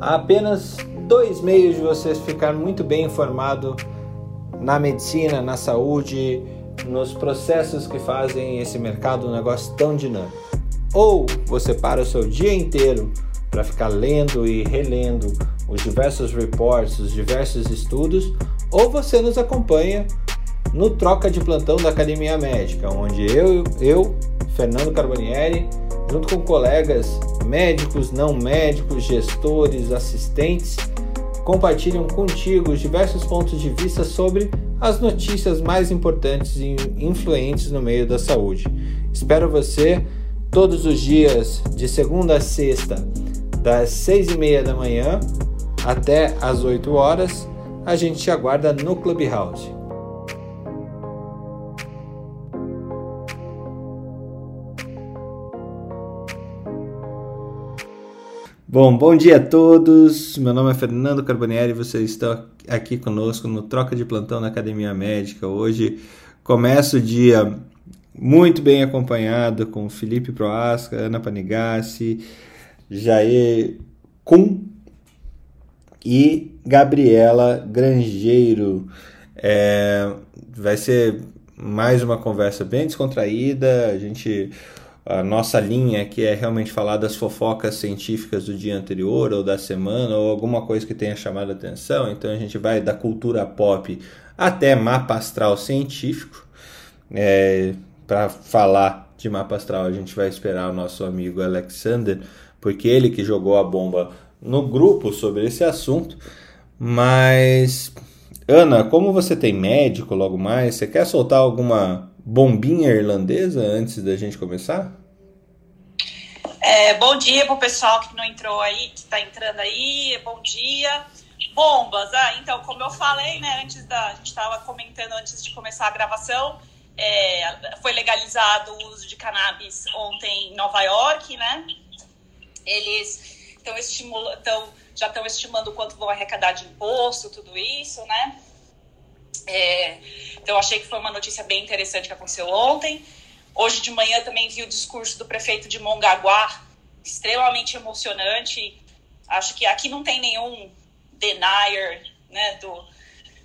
Há apenas dois meios de você ficar muito bem informado na medicina, na saúde, nos processos que fazem esse mercado um negócio tão dinâmico. Ou você para o seu dia inteiro para ficar lendo e relendo os diversos reports, os diversos estudos, ou você nos acompanha no Troca de Plantão da Academia Médica, onde eu, eu Fernando Carbonieri, junto com colegas médicos, não médicos, gestores, assistentes, compartilham contigo os diversos pontos de vista sobre as notícias mais importantes e influentes no meio da saúde. Espero você todos os dias, de segunda a sexta, das seis e meia da manhã até as 8 horas. A gente te aguarda no Clubhouse. Bom, bom dia a todos. Meu nome é Fernando Carbonieri e vocês estão aqui conosco no Troca de Plantão na Academia Médica. Hoje começa o dia muito bem acompanhado com Felipe Proasca, Ana Panigassi, Jair Kuhn e Gabriela Grangeiro. É, vai ser mais uma conversa bem descontraída. A gente a nossa linha que é realmente falar das fofocas científicas do dia anterior ou da semana ou alguma coisa que tenha chamado a atenção. Então a gente vai da cultura pop até mapa astral científico. É, Para falar de mapa astral, a gente vai esperar o nosso amigo Alexander, porque ele que jogou a bomba no grupo sobre esse assunto. Mas, Ana, como você tem médico logo mais, você quer soltar alguma bombinha irlandesa antes da gente começar? É, bom dia pro pessoal que não entrou aí, que está entrando aí. Bom dia. Bombas. Ah, então, como eu falei, né, antes da. A gente estava comentando antes de começar a gravação, é, foi legalizado o uso de cannabis ontem em Nova York, né? Eles estão estimulando, já estão estimando quanto vão arrecadar de imposto, tudo isso, né? É, então, achei que foi uma notícia bem interessante que aconteceu ontem. Hoje de manhã também vi o discurso do prefeito de Mongaguá, extremamente emocionante. Acho que aqui não tem nenhum denier né, do,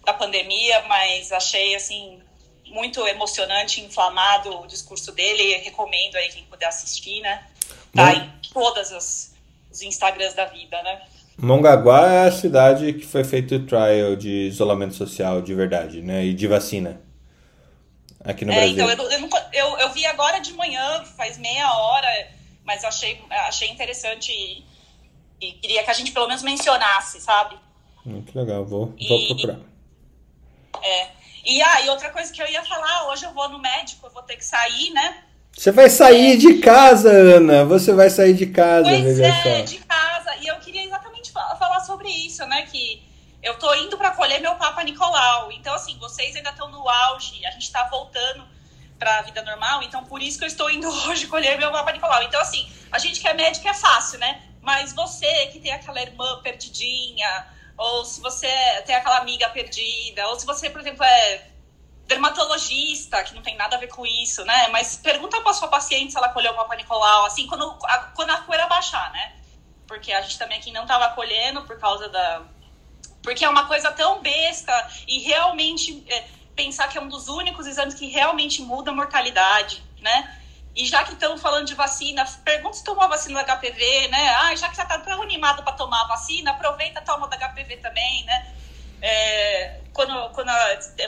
da pandemia, mas achei assim muito emocionante, inflamado o discurso dele. Recomendo aí quem puder assistir, né? Tá em todas as os Instagrams da vida, né? Mongaguá é a cidade que foi feito o trial de isolamento social de verdade, né? E de vacina. Aqui no é, Brasil. Então, eu, eu, eu, vi agora de manhã, faz meia hora, mas eu achei, achei interessante e, e queria que a gente pelo menos mencionasse, sabe? Muito legal, vou, e, vou procurar. É. E aí, ah, outra coisa que eu ia falar, hoje eu vou no médico, eu vou ter que sair, né? Você vai sair é. de casa, Ana. Você vai sair de casa, pois é, de casa. E eu queria exatamente falar sobre isso, né? Que eu tô indo para colher meu Papa Nicolau. Então, assim, vocês ainda estão no auge, a gente está voltando para a vida normal, então por isso que eu estou indo hoje colher meu Papa Nicolau. Então, assim, a gente que é médico é fácil, né? Mas você que tem aquela irmã perdidinha, ou se você tem aquela amiga perdida, ou se você, por exemplo, é dermatologista, que não tem nada a ver com isso, né? Mas pergunta para sua paciente se ela colheu o Papa Nicolau, assim, quando a, quando a poeira baixar, né? Porque a gente também aqui não estava colhendo por causa da, porque é uma coisa tão besta e realmente é, pensar que é um dos únicos exames que realmente muda a mortalidade, né? E já que estamos falando de vacina, pergunta se tomou a vacina da HPV, né? Ah, já que você está tão animado para tomar a vacina, aproveita e toma da HPV também, né? É, quando, quando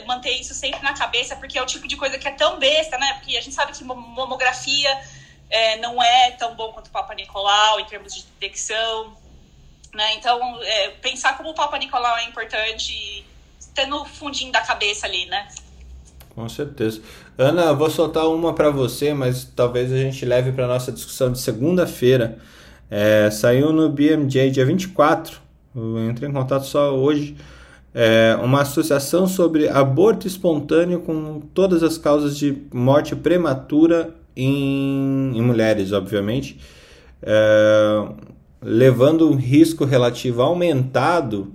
manter isso sempre na cabeça, porque é o tipo de coisa que é tão besta, né? Porque a gente sabe que mamografia é, não é tão bom quanto o Papa Nicolau em termos de detecção. Né? Então, é, pensar como o Papa Nicolau é importante, ter no fundinho da cabeça ali, né? Com certeza. Ana, vou soltar uma para você, mas talvez a gente leve para nossa discussão de segunda-feira. É, saiu no BMJ dia 24, eu entrei em contato só hoje, é, uma associação sobre aborto espontâneo com todas as causas de morte prematura em, em mulheres, obviamente. É, levando um risco relativo aumentado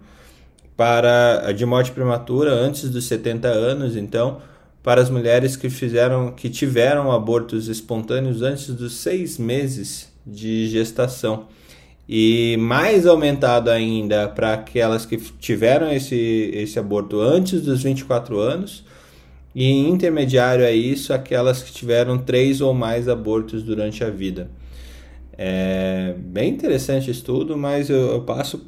para de morte prematura antes dos 70 anos, então, para as mulheres que fizeram que tiveram abortos espontâneos antes dos seis meses de gestação. e mais aumentado ainda para aquelas que tiveram esse, esse aborto antes dos 24 anos, e intermediário a isso, aquelas que tiveram três ou mais abortos durante a vida. É bem interessante estudo, mas eu, eu passo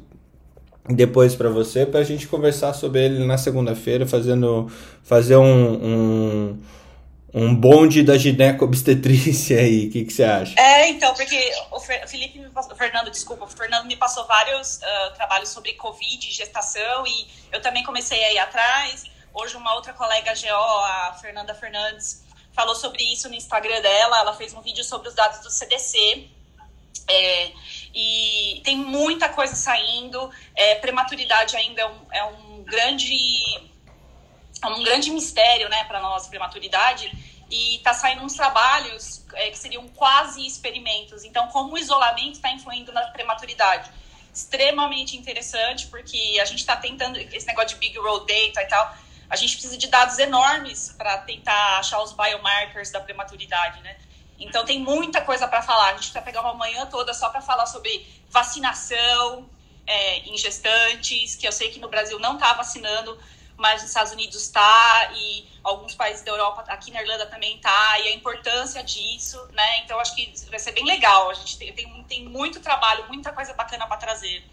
depois para você para a gente conversar sobre ele na segunda-feira, fazendo fazer um, um, um bonde da gineco-obstetrícia aí. O que, que você acha? É, então, porque o Felipe, me passou, o Fernando, desculpa, o Fernando me passou vários uh, trabalhos sobre Covid, gestação, e eu também comecei a ir atrás. Hoje, uma outra colega GO, a Fernanda Fernandes, falou sobre isso no Instagram dela. Ela fez um vídeo sobre os dados do CDC. É, e tem muita coisa saindo. É, prematuridade ainda é um, é um grande é um grande mistério, né, para nós prematuridade. E está saindo uns trabalhos é, que seriam quase experimentos. Então, como o isolamento está influindo na prematuridade? Extremamente interessante, porque a gente está tentando esse negócio de big road data e tal a gente precisa de dados enormes para tentar achar os biomarkers da prematuridade, né? Então tem muita coisa para falar. A gente vai pegar uma manhã toda só para falar sobre vacinação é, em gestantes, que eu sei que no Brasil não está vacinando, mas nos Estados Unidos está e alguns países da Europa, aqui na Irlanda também está e a importância disso, né? Então acho que vai ser bem legal. A gente tem, tem, tem muito trabalho, muita coisa bacana para trazer.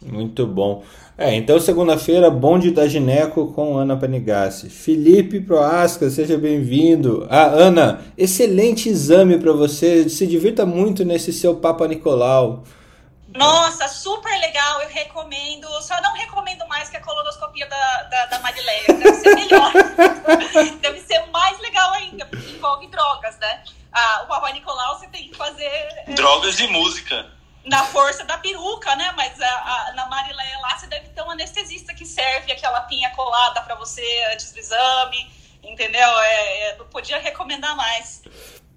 Muito bom. É, então segunda-feira, bonde da Gineco com Ana Panigassi. Felipe Proasca, seja bem-vindo. Ah, Ana, excelente exame para você. Se divirta muito nesse seu Papa Nicolau. Nossa, super legal, eu recomendo. Só não recomendo mais que a colonoscopia da, da, da Marileia, deve ser melhor. deve ser mais legal ainda, porque envolve drogas, né? Ah, o Papa Nicolau você tem que fazer. É, drogas e música na força da peruca, né? Mas a, a, na Marileia lá você deve ter um anestesista que serve aquela pinha colada para você antes do exame, entendeu? É, é, não podia recomendar mais.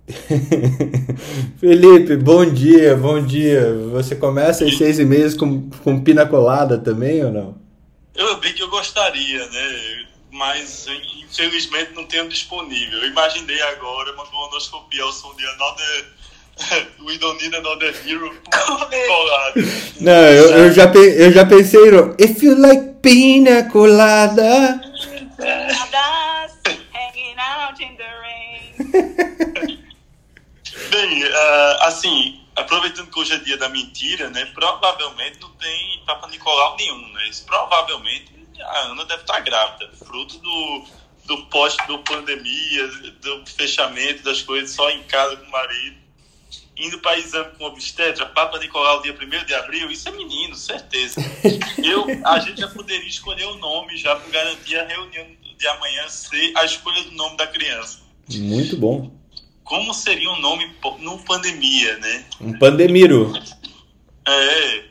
Felipe, bom dia, bom dia. Você começa às seis e meia com, com pina colada também ou não? Eu bem que eu gostaria, né? Mas infelizmente não tenho disponível. Eu imaginei agora uma colonoscopia ao som de Another We don't need another hero colada. Não, eu, eu, já, eu já pensei no If you like pina colada. hanging out in the rain. Bem, uh, assim, aproveitando que hoje é dia da mentira, né? Provavelmente não tem Papa Nicolau nenhum, né? Provavelmente a Ana deve estar grávida, fruto do, do pós do pandemia, do fechamento das coisas só em casa com o marido indo para exame com obstetra, Papa Nicolau, dia 1 de abril, isso é menino, certeza. Eu, a gente já poderia escolher o nome já para garantir a reunião de amanhã ser a escolha do nome da criança. Muito bom. Como seria um nome no pandemia, né? Um pandemiro. É.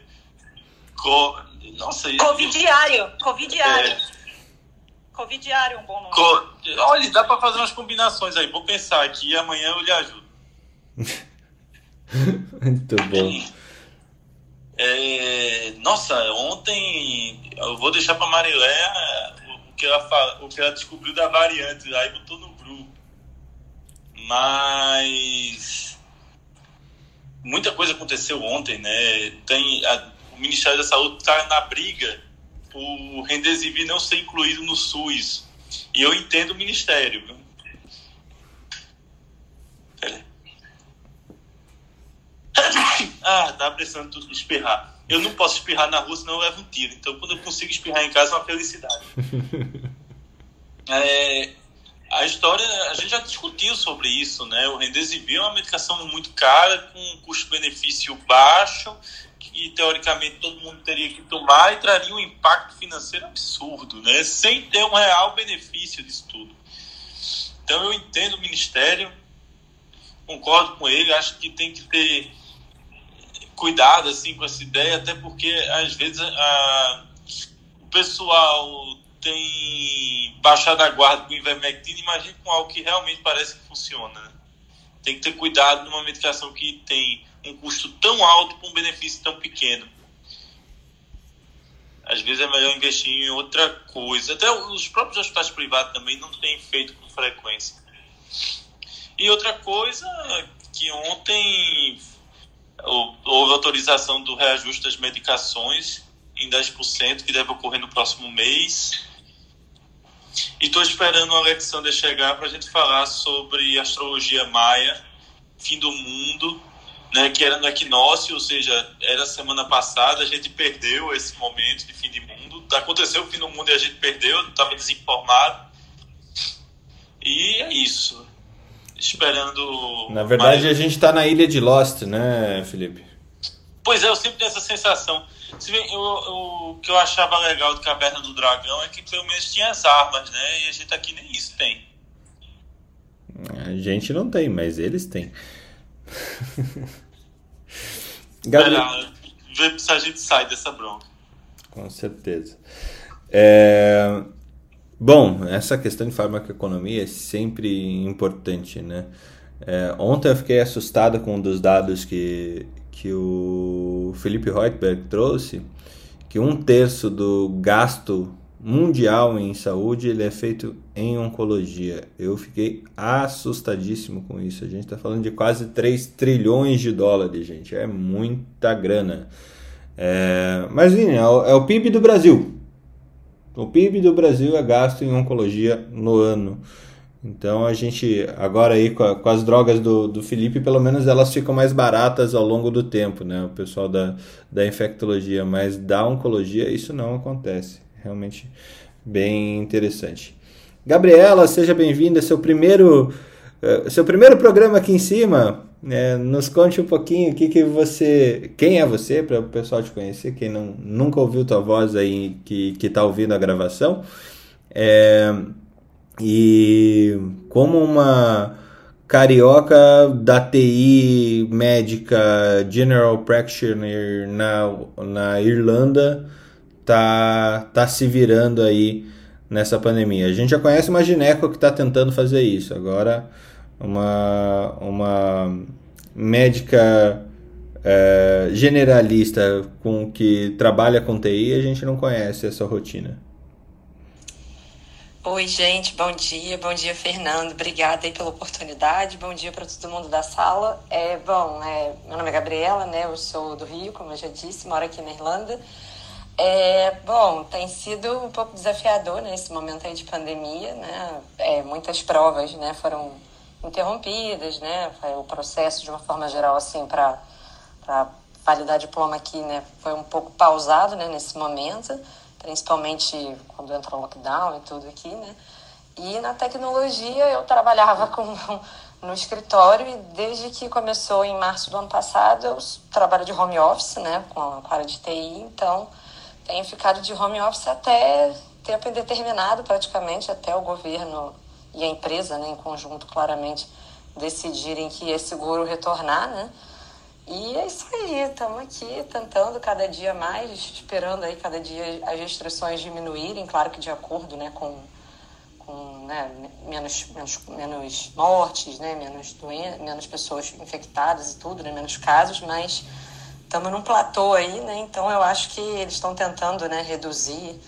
Co... Nossa, Covidiário. Covidiário. É. Covidiário é um bom nome. Co... Olha, dá para fazer umas combinações aí. Vou pensar aqui e amanhã eu lhe ajudo. Muito bom. É, nossa, ontem eu vou deixar para Marilé o que, ela, o que ela descobriu da variante, aí botou no grupo. Mas muita coisa aconteceu ontem, né? Tem, a, o Ministério da Saúde está na briga por Rendesivir não ser incluído no SUS. E eu entendo o Ministério. Peraí. ah, tá precisando espirrar. Eu não posso espirrar na rua, senão eu levo um tiro. Então, quando eu consigo espirrar em casa, é uma felicidade. é, a história, a gente já discutiu sobre isso, né? O Remdesivir é uma medicação muito cara, com custo-benefício baixo, que teoricamente todo mundo teria que tomar e traria um impacto financeiro absurdo, né? Sem ter um real benefício disso tudo. Então, eu entendo o Ministério, concordo com ele, acho que tem que ter cuidado assim com essa ideia, até porque às vezes a, o pessoal tem baixado a guarda com ivermectina, imagina com algo que realmente parece que funciona. Né? Tem que ter cuidado numa medicação que tem um custo tão alto com um benefício tão pequeno. Às vezes é melhor investir em outra coisa. Até os próprios hospitais privados também não têm feito com frequência. E outra coisa que ontem houve autorização do reajuste das medicações em 10%, que deve ocorrer no próximo mês. E estou esperando o Alexander chegar para a gente falar sobre astrologia maia, fim do mundo, né, que era no equinócio, ou seja, era semana passada, a gente perdeu esse momento de fim de mundo. Aconteceu o fim do mundo e a gente perdeu, estava desinformado. E é isso. Esperando. Na verdade, mais... a gente está na ilha de Lost, né, Felipe? Pois é, eu sempre tenho essa sensação. Se bem, eu, eu, o que eu achava legal do Caverna do Dragão é que pelo menos tinha as armas, né? E a gente aqui nem isso tem. A gente não tem, mas eles têm. Gabriel... Ver se a gente sai dessa bronca. Com certeza. É... Bom, essa questão de farmacoeconomia é sempre importante, né? É, ontem eu fiquei assustado com um dos dados que, que o Felipe Reutberg trouxe, que um terço do gasto mundial em saúde ele é feito em oncologia. Eu fiquei assustadíssimo com isso. A gente está falando de quase 3 trilhões de dólares, gente. É muita grana. É... Mas, enfim, é o, é o PIB do Brasil. O PIB do Brasil é gasto em oncologia no ano. Então a gente, agora aí com, a, com, as drogas do, do Felipe, pelo menos elas ficam mais baratas ao longo do tempo, né? O pessoal da, da infectologia, mas da oncologia isso não acontece realmente bem interessante. Gabriela, seja bem-vinda, seu primeiro uh, seu primeiro programa aqui em cima. Né? Nos conte um pouquinho o que, que você, quem é você para o pessoal te conhecer, quem não nunca ouviu tua voz aí que que está ouvindo a gravação. É, e como uma carioca da TI médica General Practitioner na, na Irlanda, tá, tá se virando aí nessa pandemia. A gente já conhece uma gineco que está tentando fazer isso. Agora, uma, uma médica é, generalista com que trabalha com TI, a gente não conhece essa rotina. Oi, gente, bom dia. Bom dia, Fernando. Obrigada aí pela oportunidade. Bom dia para todo mundo da sala. É, bom, é, meu nome é Gabriela, né? Eu sou do Rio, como eu já disse, moro aqui na Irlanda. É, bom, tem sido um pouco desafiador né, momento aí de pandemia, né? É, muitas provas, né, foram interrompidas, né? O processo de uma forma geral assim para validar diploma aqui, né, foi um pouco pausado, né, nesse momento, principalmente quando entrou o lockdown e tudo aqui, né? E na tecnologia eu trabalhava com no escritório e desde que começou em março do ano passado eu trabalho de home office, né, com a, com a área de TI, então tenho ficado de home office até tempo indeterminado, praticamente, até o governo e a empresa, né, em conjunto, claramente, decidirem que é seguro retornar, né? E é isso aí, estamos aqui tentando cada dia mais, esperando aí cada dia as restrições diminuírem, claro que de acordo né, com, com né, menos, menos, menos mortes, né, menos, doen menos pessoas infectadas e tudo, né, menos casos, mas estamos num platô aí, né? Então eu acho que eles estão tentando, né, reduzir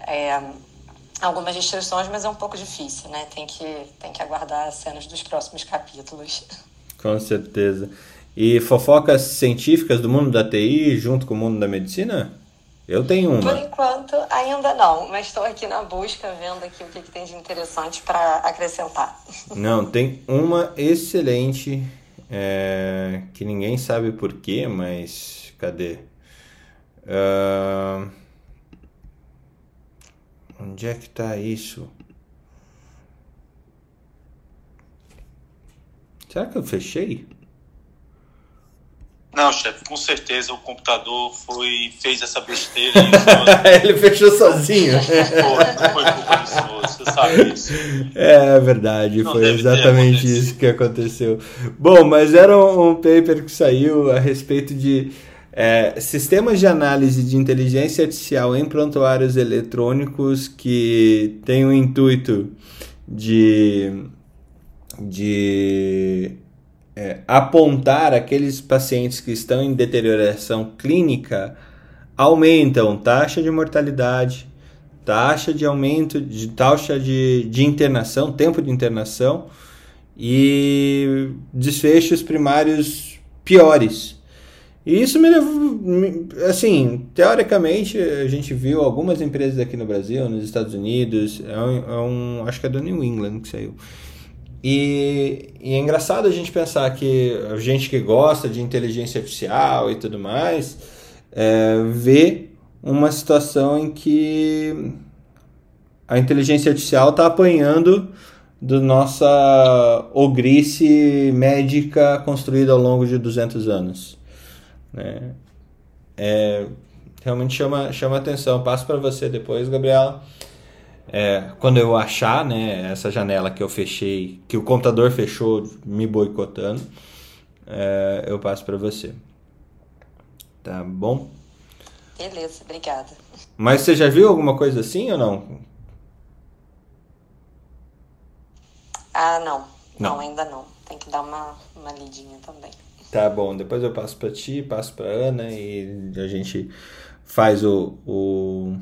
é, algumas restrições, mas é um pouco difícil, né? Tem que, tem que aguardar as cenas dos próximos capítulos. Com certeza. E fofocas científicas do mundo da TI junto com o mundo da medicina? Eu tenho uma. Por enquanto, ainda não, mas estou aqui na busca, vendo aqui o que, que tem de interessante para acrescentar. Não, tem uma excelente é, que ninguém sabe porquê, mas cadê? Uh, onde é que tá isso? Será que eu fechei? Não, chefe, com certeza o computador foi fez essa besteira. Ele fechou sozinho. Foi, foi culpa do senhor, você sabe isso. É verdade, Não foi exatamente isso que aconteceu. Bom, mas era um paper que saiu a respeito de é, sistemas de análise de inteligência artificial em prontuários eletrônicos que tem o intuito de, de é, apontar aqueles pacientes que estão em deterioração clínica aumentam taxa de mortalidade, taxa de aumento de taxa de, de internação, tempo de internação e desfechos primários piores. E isso me levou, assim, teoricamente a gente viu algumas empresas aqui no Brasil, nos Estados Unidos, é um, é um acho que é do New England que saiu. E, e, é engraçado a gente pensar que a gente que gosta de inteligência artificial e tudo mais, é, vê uma situação em que a inteligência artificial está apanhando da nossa ogrice médica construída ao longo de 200 anos. Né? É, realmente chama, chama atenção. Passo para você depois, Gabriela. É, quando eu achar né, essa janela que eu fechei, que o computador fechou me boicotando, é, eu passo para você. Tá bom? Beleza, obrigada. Mas você já viu alguma coisa assim ou não? Ah, não. Não, não ainda não. Tem que dar uma, uma lidinha também. Tá bom, depois eu passo para ti, passo para Ana e a gente faz o, o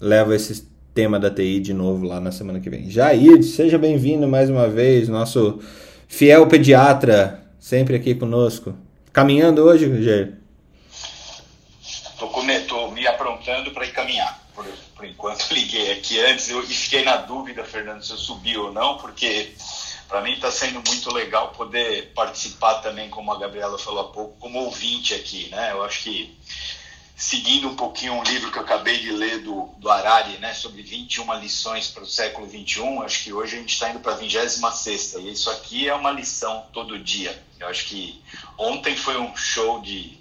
leva esse tema da TI de novo lá na semana que vem. Jair, seja bem-vindo mais uma vez, nosso fiel pediatra, sempre aqui conosco. Caminhando hoje, Jair? Tô, tô me aprontando para ir caminhar. Por, por enquanto liguei aqui antes eu, e fiquei na dúvida, Fernando, se eu subi ou não, porque para mim está sendo muito legal poder participar também, como a Gabriela falou há pouco, como ouvinte aqui, né? Eu acho que seguindo um pouquinho um livro que eu acabei de ler do, do Harari, né, sobre 21 lições para o século 21, acho que hoje a gente está indo para a 26 e isso aqui é uma lição todo dia. Eu acho que ontem foi um show de,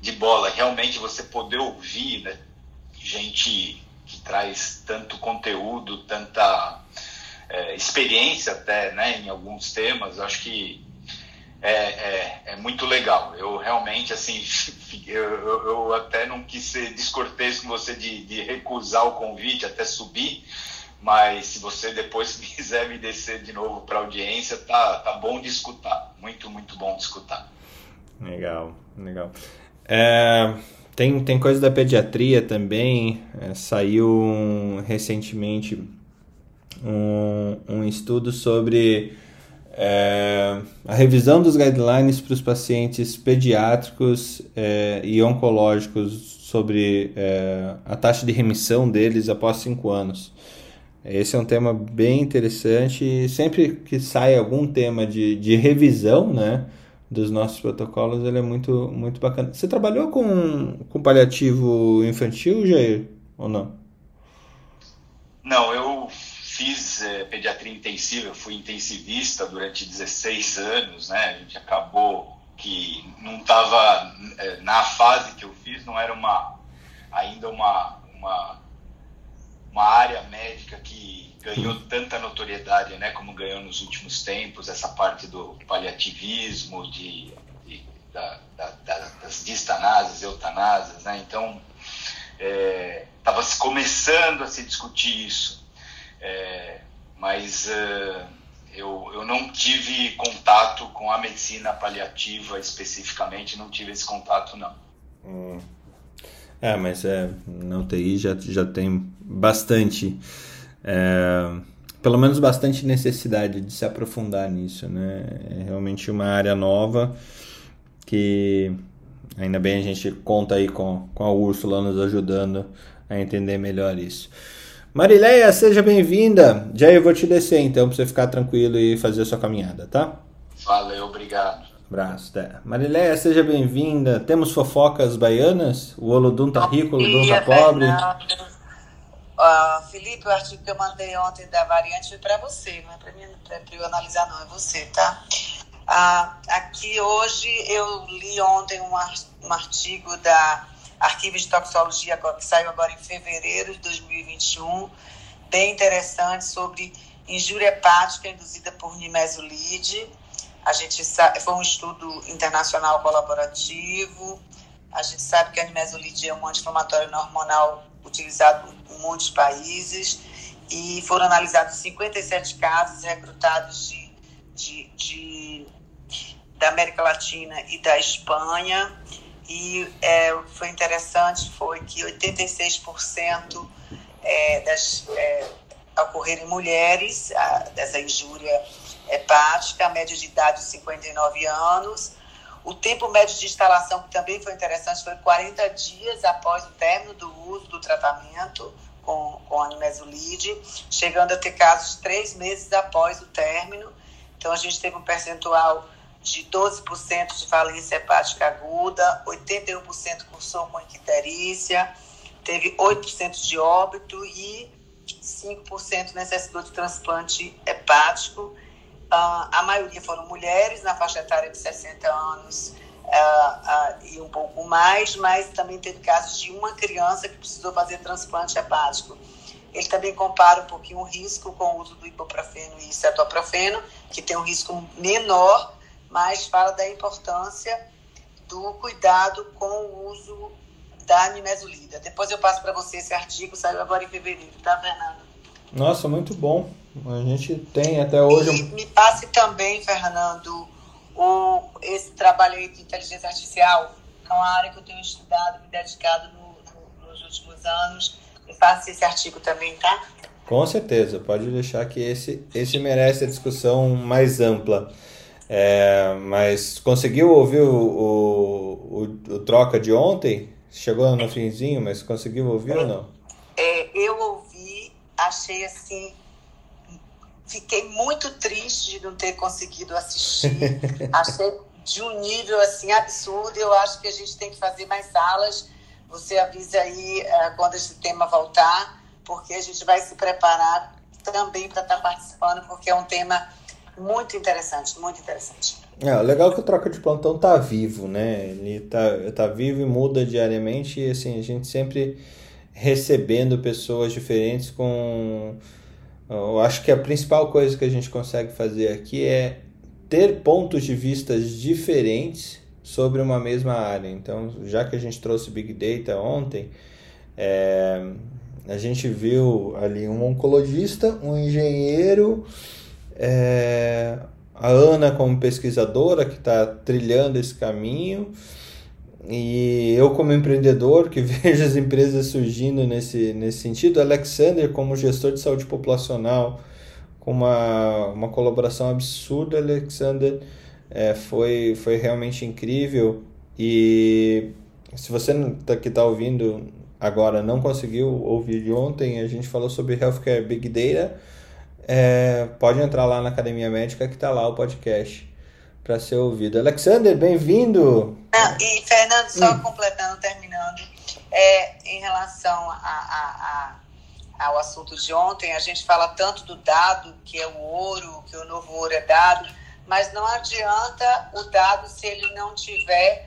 de bola, realmente você poder ouvir né, gente que traz tanto conteúdo, tanta é, experiência até né, em alguns temas, acho que é, é, é, muito legal. Eu realmente, assim, eu, eu, até não quis ser descortês com você de, de, recusar o convite, até subir, mas se você depois quiser me descer de novo para a audiência, tá, tá bom de escutar. Muito, muito bom de escutar. Legal, legal. É, tem, tem coisa da pediatria também, é, saiu um, recentemente um, um estudo sobre é, a revisão dos guidelines para os pacientes pediátricos é, e oncológicos sobre é, a taxa de remissão deles após 5 anos. Esse é um tema bem interessante e sempre que sai algum tema de, de revisão né, dos nossos protocolos, ele é muito, muito bacana. Você trabalhou com, com paliativo infantil, Jair, ou não? Não, eu fiz é, pediatria intensiva, fui intensivista durante 16 anos, né? A gente acabou que não estava é, na fase que eu fiz, não era uma ainda uma, uma uma área médica que ganhou tanta notoriedade, né, como ganhou nos últimos tempos essa parte do paliativismo, de, de da, da, da, das distanases, eutanasias, né? Então estava é, começando a se discutir isso. É, mas uh, eu, eu não tive contato com a medicina paliativa especificamente, não tive esse contato não. Hum. É, mas é, na UTI já, já tem bastante, é, pelo menos bastante necessidade de se aprofundar nisso, né? É realmente uma área nova que ainda bem a gente conta aí com, com a Úrsula nos ajudando a entender melhor isso. Marileia, seja bem-vinda. Já eu vou te descer então para você ficar tranquilo e fazer a sua caminhada, tá? Valeu, obrigado. Abraço, tá. Marileia, seja bem-vinda. Temos fofocas baianas? O Olodum tá rico, o Olodum tá pobre? Uh, Felipe, o artigo que eu mandei ontem da variante foi para você, não é para mim, para eu analisar, não, é você, tá? Uh, aqui hoje eu li ontem um, um artigo da arquivo de toxicologia que saiu agora em fevereiro de 2021, bem interessante sobre injúria hepática induzida por nimesulide. A gente sabe, foi um estudo internacional colaborativo. A gente sabe que a nimesulide é um anti-inflamatório hormonal utilizado em muitos países e foram analisados 57 casos recrutados de, de, de da América Latina e da Espanha e é, foi interessante foi que 86% é, das é, ocorreram em mulheres, a, dessa injúria hepática, a média de idade de 59 anos. O tempo médio de instalação, que também foi interessante, foi 40 dias após o término do uso do tratamento com, com a nimesulide, chegando a ter casos três meses após o término. Então, a gente teve um percentual de 12% de falência hepática aguda, 81% cursou com icterícia, teve 8% de óbito e 5% necessitou de transplante hepático. Uh, a maioria foram mulheres na faixa etária de 60 anos uh, uh, e um pouco mais, mas também teve casos de uma criança que precisou fazer transplante hepático. Ele também compara um pouquinho o risco com o uso do ibuprofeno e cetoprofeno, que tem um risco menor, mas fala da importância do cuidado com o uso da nimesulida. Depois eu passo para você esse artigo, saiu agora em fevereiro, tá, Fernando? Nossa, muito bom. A gente tem até hoje. E me passe também, Fernando, o, esse trabalho aí de inteligência artificial, que é uma área que eu tenho estudado, me dedicado no, no, nos últimos anos. Me passe esse artigo também, tá? Com certeza, pode deixar que esse, esse merece a discussão mais ampla. É, mas conseguiu ouvir o, o, o, o, troca de ontem? Chegou no finzinho, mas conseguiu ouvir ou não? É, eu ouvi, achei assim. Fiquei muito triste de não ter conseguido assistir. achei de um nível assim absurdo. Eu acho que a gente tem que fazer mais salas. Você avisa aí uh, quando esse tema voltar, porque a gente vai se preparar também para estar tá participando, porque é um tema muito interessante, muito interessante. É, legal é que o Troca de Plantão tá vivo, né? Ele tá, tá vivo e muda diariamente e assim, a gente sempre recebendo pessoas diferentes com... Eu acho que a principal coisa que a gente consegue fazer aqui é ter pontos de vistas diferentes sobre uma mesma área. Então, já que a gente trouxe Big Data ontem, é, a gente viu ali um oncologista, um engenheiro, é, a Ana como pesquisadora que está trilhando esse caminho. E eu como empreendedor que vejo as empresas surgindo nesse, nesse sentido, Alexander como gestor de saúde populacional com uma, uma colaboração absurda, Alexander. É, foi, foi realmente incrível. E se você tá, que está ouvindo agora não conseguiu ouvir de ontem, a gente falou sobre Healthcare Big Data é, pode entrar lá na Academia Médica que está lá o podcast para ser ouvido. Alexander, bem-vindo! E, Fernando, só hum. completando, terminando, é, em relação a, a, a, ao assunto de ontem, a gente fala tanto do dado, que é o ouro, que o novo ouro é dado, mas não adianta o dado se ele não tiver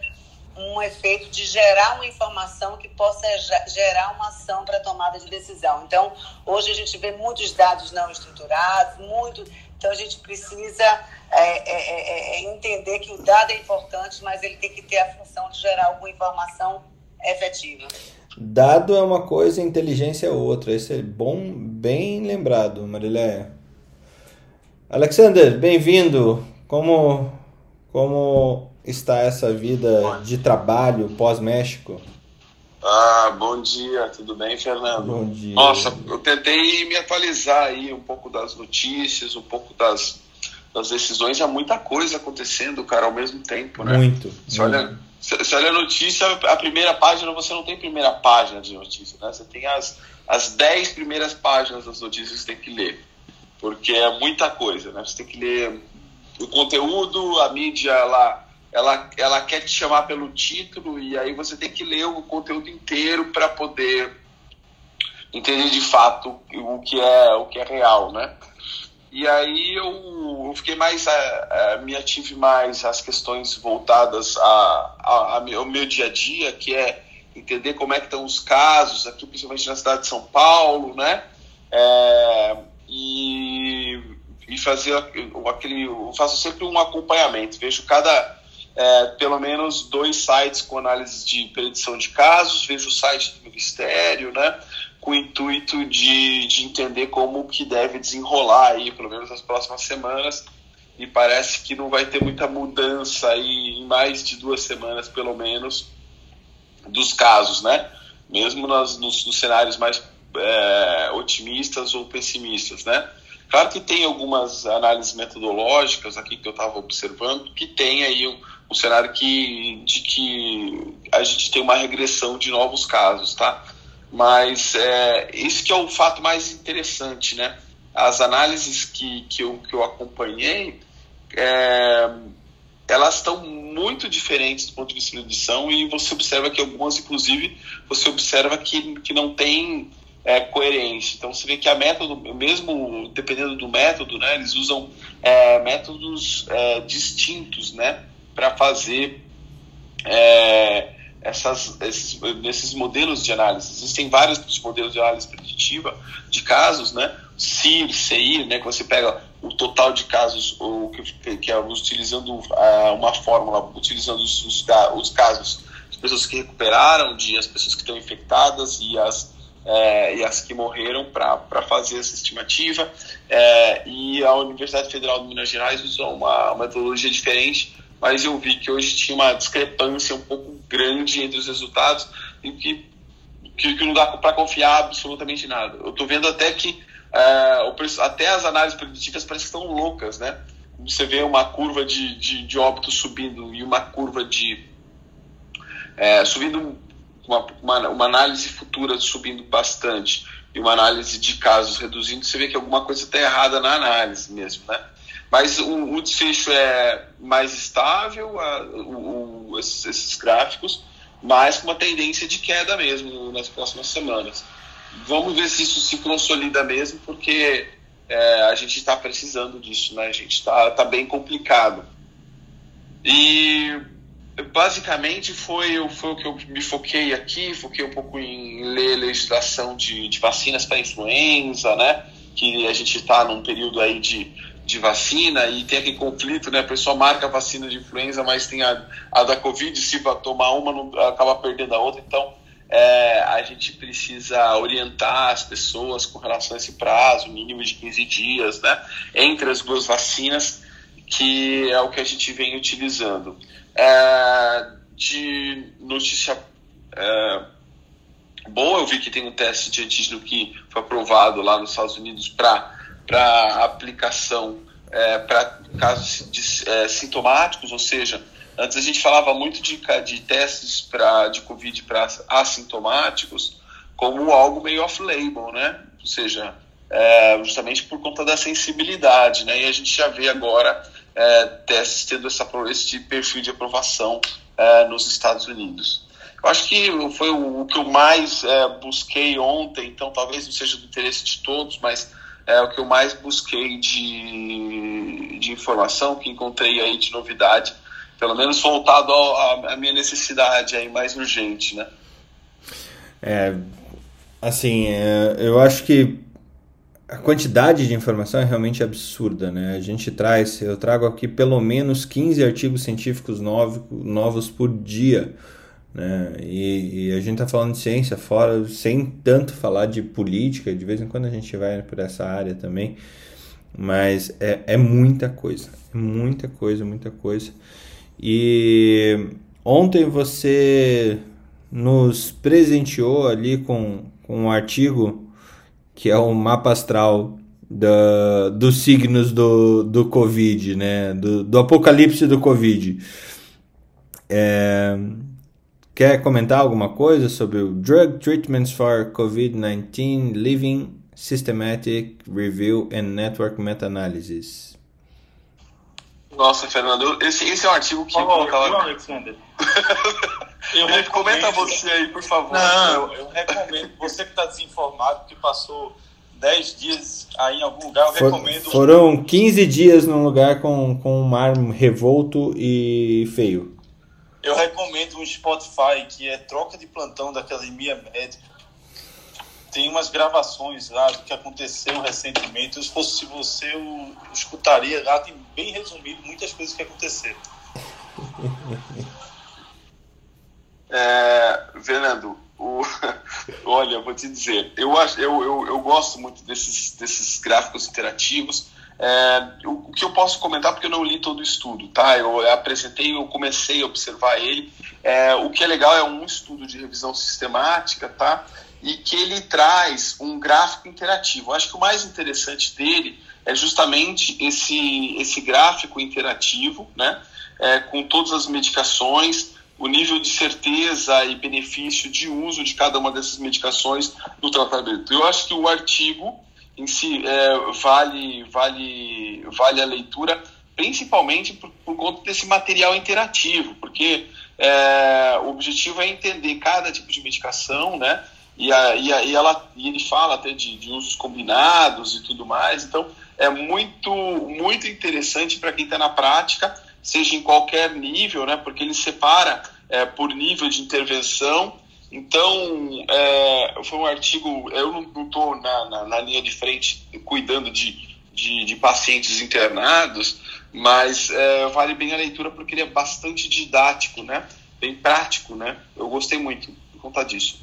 um efeito de gerar uma informação que possa gerar uma ação para tomada de decisão. Então, hoje a gente vê muitos dados não estruturados, muito. Então, a gente precisa é, é, é, é, entender que o dado é importante, mas ele tem que ter a função de gerar alguma informação efetiva. Dado é uma coisa, inteligência é outra. Isso é bom, bem lembrado, Marilé. Alexander, bem-vindo. Como, como está essa vida de trabalho pós-México? Ah, bom dia, tudo bem, Fernando? Bom dia. Nossa, eu tentei me atualizar aí um pouco das notícias, um pouco das, das decisões, há muita coisa acontecendo, cara, ao mesmo tempo, né? Muito. Você muito. olha, você olha a notícia, a primeira página, você não tem primeira página de notícia, né? Você tem as, as dez primeiras páginas das notícias que você tem que ler, porque é muita coisa, né? Você tem que ler o conteúdo, a mídia lá ela, ela quer te chamar pelo título e aí você tem que ler o conteúdo inteiro para poder entender de fato o que é o que é real, né? E aí eu, eu fiquei mais a, é, a, é, me ative mais às questões voltadas a, a, a, ao meu dia a dia, que é entender como é que estão os casos aqui, principalmente na cidade de São Paulo, né? É, e, e fazer aquele, eu faço sempre um acompanhamento, vejo cada é, pelo menos dois sites com análise de predição de casos, vejo o site do Ministério, né, com o intuito de, de entender como que deve desenrolar aí, pelo menos nas próximas semanas, e parece que não vai ter muita mudança aí em mais de duas semanas, pelo menos, dos casos, né, mesmo nas, nos, nos cenários mais é, otimistas ou pessimistas, né? Claro que tem algumas análises metodológicas aqui que eu estava observando que tem aí um, um, cenário que, de que a gente tem uma regressão de novos casos, tá? Mas é, esse que é o fato mais interessante, né? As análises que, que, eu, que eu acompanhei, é, elas estão muito diferentes do ponto de vista de edição e você observa que algumas, inclusive, você observa que, que não tem é, coerência. Então você vê que a método, mesmo dependendo do método, né, eles usam é, métodos é, distintos, né, para fazer é, essas, esses, modelos de análise. Existem vários modelos de análise preditiva de casos, né, CIR, CIR, né, que você pega o total de casos, ou que, que é utilizando uh, uma fórmula, utilizando os, os, os casos de pessoas que recuperaram, de as pessoas que estão infectadas e as é, e as que morreram para fazer essa estimativa. É, e a Universidade Federal de Minas Gerais usou uma, metodologia diferente, mas eu vi que hoje tinha uma discrepância um pouco grande entre os resultados e que, que, que não dá para confiar absolutamente nada. Eu estou vendo até que o, até as análises preditivas parecem que estão loucas, né? Você vê uma curva de, de, de óbito subindo e uma curva de. É, subindo uma, uma, uma, análise futura subindo bastante e uma análise de casos reduzindo, você vê que alguma coisa está errada na análise mesmo, né? Mas o, o desfecho é mais estável, a, o, esses, esses, gráficos, mas com uma tendência de queda mesmo nas próximas semanas. Vamos ver se isso se consolida mesmo, porque é, a gente está precisando disso, né? A gente está tá bem complicado. E basicamente foi, foi o que eu me foquei aqui, foquei um pouco em ler legislação de, de vacinas para influenza, né? Que a gente está num período aí de, de vacina e tem aquele conflito, né? A pessoa marca a vacina de influenza, mas tem a, a da Covid, se vai tomar uma, não, acaba perdendo a outra. Então, é, a gente precisa orientar as pessoas com relação a esse prazo, mínimo de 15 dias, né? Entre as duas vacinas, que é o que a gente vem utilizando. É, de notícia é, boa, eu vi que tem um teste de antígeno que foi aprovado lá nos Estados Unidos para aplicação é, para casos de, é, sintomáticos, ou seja, antes a gente falava muito de, de testes pra, de Covid para assintomáticos como algo meio off-label, né? Ou seja, é, justamente por conta da sensibilidade, né? E a gente já vê agora é, testes tendo essa, esse perfil de aprovação é, nos Estados Unidos. Eu acho que foi o, o que eu mais é, busquei ontem, então talvez não seja do interesse de todos, mas é o que eu mais busquei de, de informação, que encontrei aí de novidade, pelo menos voltado à minha necessidade aí mais urgente, né? É, assim, é, eu acho que a quantidade de informação é realmente absurda, né? A gente traz, eu trago aqui pelo menos 15 artigos científicos novos, novos por dia, né? E, e a gente está falando de ciência fora, sem tanto falar de política, de vez em quando a gente vai por essa área também, mas é, é muita coisa, muita coisa, muita coisa. E ontem você nos presenteou ali com, com um artigo que é o mapa astral da, dos signos do, do Covid, né? Do, do apocalipse do Covid. É, quer comentar alguma coisa sobre o Drug Treatments for COVID-19 Living Systematic Review and Network Meta-Analysis? Nossa, Fernando, esse, esse é um artigo que oh, eu colocava... Alexander. Eu recomendo... Comenta você aí, por favor. Não, eu, eu recomendo. Você que está desinformado, que passou 10 dias aí em algum lugar, eu For, recomendo. Foram 15 dias num lugar com, com um mar revolto e feio. Eu recomendo um Spotify que é troca de plantão da Academia Médica. Tem umas gravações lá do que aconteceu recentemente. Se fosse você, eu escutaria lá, tem bem resumido muitas coisas que aconteceram. É, Fernando, o, olha, vou te dizer, eu, acho, eu, eu, eu gosto muito desses, desses gráficos interativos. É, o, o, que eu posso comentar, porque eu não li todo o estudo, tá? Eu apresentei, eu comecei a observar ele. É, o que é legal é um estudo de revisão sistemática, tá? e que ele traz um gráfico interativo. Eu acho que o mais interessante dele é justamente esse, esse gráfico interativo, né? É, com todas as medicações, o nível de certeza e benefício de uso de cada uma dessas medicações no tratamento. Eu acho que o artigo em si é, vale, vale, vale a leitura, principalmente por, por conta desse material interativo, porque é, o objetivo é entender cada tipo de medicação, né? E, a, e, a, e, ela, e ele fala até de, de usos combinados e tudo mais. Então, é muito, muito interessante para quem está na prática, seja em qualquer nível, né? Porque ele separa é, por nível de intervenção. Então, é, foi um artigo. Eu não estou na, na, na, linha de frente cuidando de, de, de pacientes internados, mas é, vale bem a leitura porque ele é bastante didático, né? Bem prático, né? Eu gostei muito por conta disso.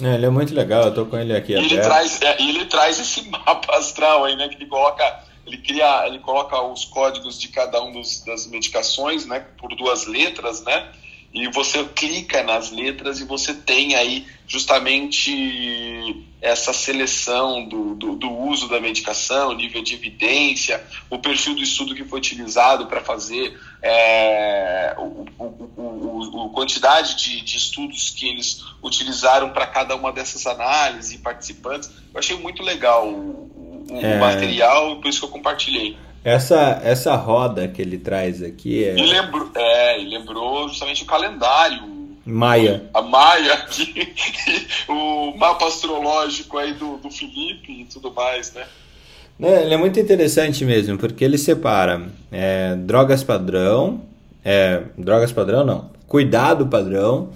É, ele é muito legal, eu tô com ele aqui. Ele traz, é, ele traz esse mapa astral aí, né? Que ele coloca, ele cria, ele coloca os códigos de cada um dos, das medicações, né? Por duas letras, né? E você clica nas letras e você tem aí justamente essa seleção do, do, do, uso da medicação, nível de evidência, o perfil do estudo que foi utilizado para fazer, é, o, o, o, o, quantidade de, de, estudos que eles utilizaram para cada uma dessas análises e participantes. Eu achei muito legal o, é... material e por isso que eu compartilhei. Essa, essa roda que ele traz aqui é. E lembrou, é, e lembrou justamente o calendário. Maia. A Maia, que, o mapa astrológico aí do, do Felipe e tudo mais, né? É, ele é muito interessante mesmo, porque ele separa é, drogas padrão, é, drogas padrão não, cuidado padrão,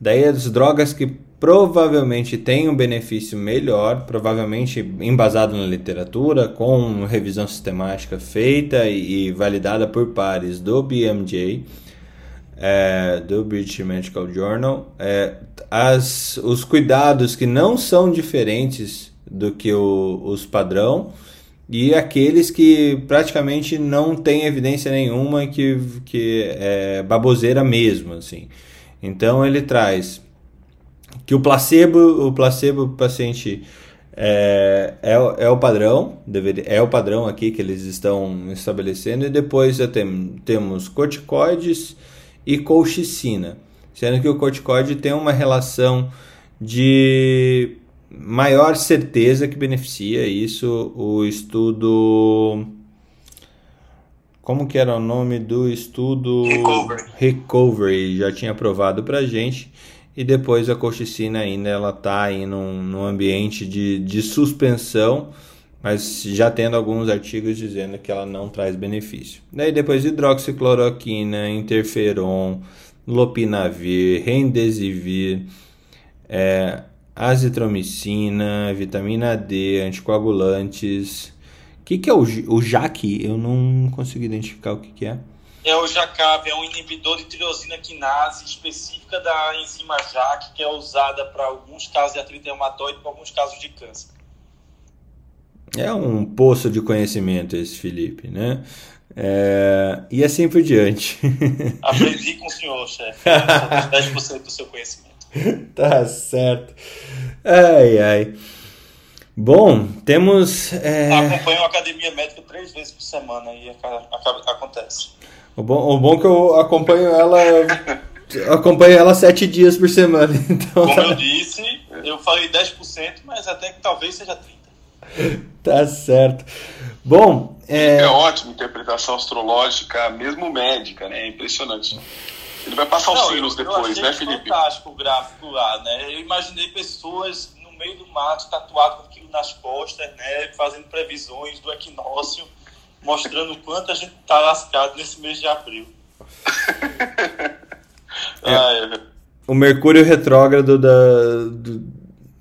daí as drogas que provavelmente tem um benefício melhor, provavelmente embasado na literatura, com revisão sistemática feita e, validada por pares do BMJ, é, do British Medical Journal. É, as, os cuidados que não são diferentes do que o, os padrão e aqueles que praticamente não têm evidência nenhuma que, que é baboseira mesmo, assim. Então ele traz que o placebo, o placebo paciente é, é, é, o padrão, deveria, é o padrão aqui que eles estão estabelecendo, e depois tem, temos corticoides e colchicina, sendo que o corticoide tem uma relação de maior certeza que beneficia isso, o estudo... Como que era o nome do estudo? Recovery. Recovery, já tinha aprovado pra gente e depois a colchicina ainda ela está aí num, num ambiente de, de suspensão, mas já tendo alguns artigos dizendo que ela não traz benefício. Daí depois hidroxicloroquina, interferon, lopinavir, remdesivir, é, azitromicina, vitamina D, anticoagulantes. O que, que é o, o JAK? Eu não consigo identificar o que, que é é o JACAB, é um inibidor de tirosina quinase específica da enzima JAK, que é usada para alguns casos de artrite reumatoide e para alguns casos de câncer. É um poço de conhecimento esse Felipe, né? É... E assim por diante. Aprendi com o senhor, chefe. 10% do seu conhecimento. tá certo. Ai, ai. Bom, temos. É... Acompanho a academia médica três vezes por semana e acontece. O bom, o bom é que eu acompanho ela. acompanho ela sete dias por semana. Então Como tá... eu disse, eu falei 10%, mas até que talvez seja 30%. Tá certo. Bom. É, é ótimo interpretação astrológica, mesmo médica, né? É impressionante. Ele vai passar os sinos depois, né, Felipe? fantástico o gráfico lá, né? Eu imaginei pessoas no meio do mato, tatuado com aquilo nas costas, né? Fazendo previsões do equinócio mostrando o quanto a gente tá lascado nesse mês de abril. é, o Mercúrio retrógrado da, do,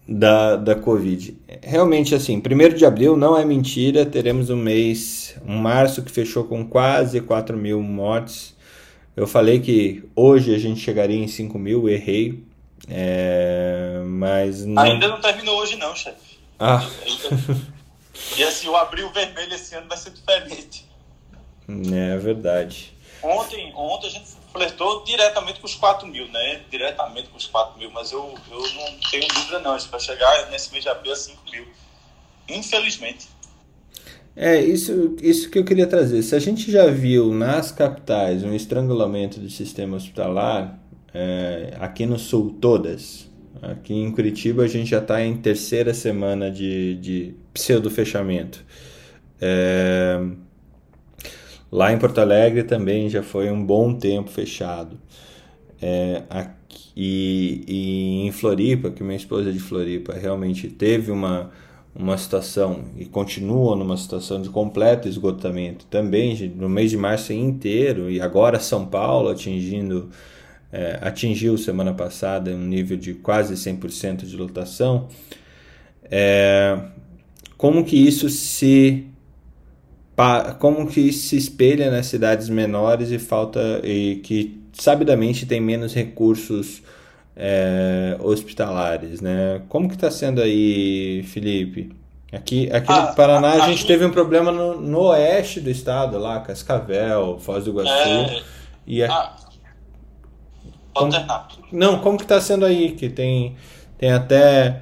da, da Covid. Realmente, assim, 1 de abril não é mentira, teremos um mês, um março que fechou com quase 4 mil mortes. Eu falei que hoje a gente chegaria em 5 mil, errei. É, mas não... Ainda não terminou hoje não, chefe. Ah. E assim, o abril vermelho esse ano vai ser diferente. É verdade. Ontem, ontem a gente flertou diretamente com os 4 mil, né? Diretamente com os 4 mil, mas eu, eu não tenho dúvida não, isso vai chegar nesse mês de abril a 5 mil. Infelizmente. É, isso, isso que eu queria trazer. Se a gente já viu nas capitais um estrangulamento do sistema hospitalar, é, aqui no sul todas, aqui em Curitiba a gente já está em terceira semana de, de pseudo-fechamento. É, lá em Porto Alegre também já foi um bom tempo fechado. É, aqui, e, e em Floripa, que minha esposa é de Floripa realmente teve uma uma situação e continua numa situação de completo esgotamento também no mês de março inteiro e agora São Paulo atingindo é, atingiu semana passada um nível de quase 100% de lotação é, como que isso se como que isso se espelha nas cidades menores e falta e que sabidamente tem menos recursos é, hospitalares, né? Como que está sendo aí, Felipe? Aqui, aqui ah, no Paraná a, a, gente teve um problema no, no, oeste do estado, lá, Cascavel, Foz do Iguaçu. É, e a, como, não, como que está sendo aí? Que tem, tem até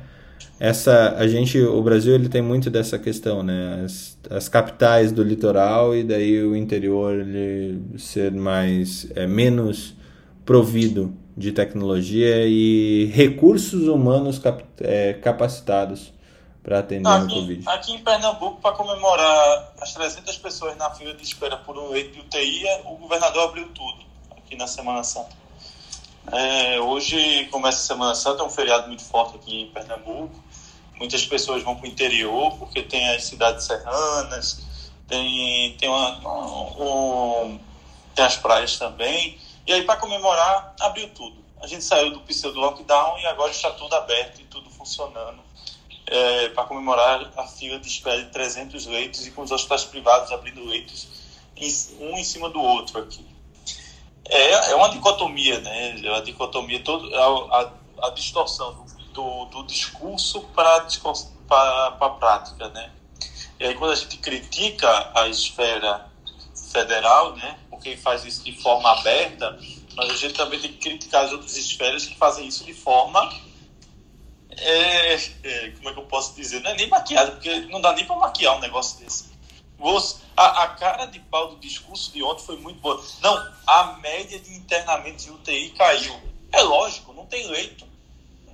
essa a gente o Brasil ele tem muito dessa questão né as, as capitais do litoral e daí o interior ele ser mais é, menos provido de tecnologia e recursos humanos cap, é, capacitados para atender aqui, o Covid. Aqui em Pernambuco, para comemorar as 300 pessoas na fila de espera por um leito de UTI, o governador abriu tudo aqui na Semana Santa. É, hoje começa a Semana Santa, é um feriado muito forte aqui em Pernambuco. Muitas pessoas vão para o interior porque tem as cidades serranas, tem, tem, uma, um, tem as praias também. E aí, para comemorar, abriu tudo. A gente saiu do pseudo lockdown e agora está tudo aberto e tudo funcionando é, para comemorar a fila de espera de 300 leitos e com os hospitais privados abrindo leitos um em cima do outro aqui. É, é uma dicotomia, né? É uma dicotomia, todo, a, a, a distorção do, do discurso para a prática, né? E aí quando a gente critica a esfera federal, né? Porque faz isso de forma aberta, mas a gente também tem que criticar as outras esferas que fazem isso de forma. É, é, como é que eu posso dizer? Não é nem maquiada, porque não dá nem para maquiar um negócio desse. A, a, cara de pau do discurso de ontem foi muito boa. Não, a média de internamentos de UTI caiu. É lógico, não tem leito.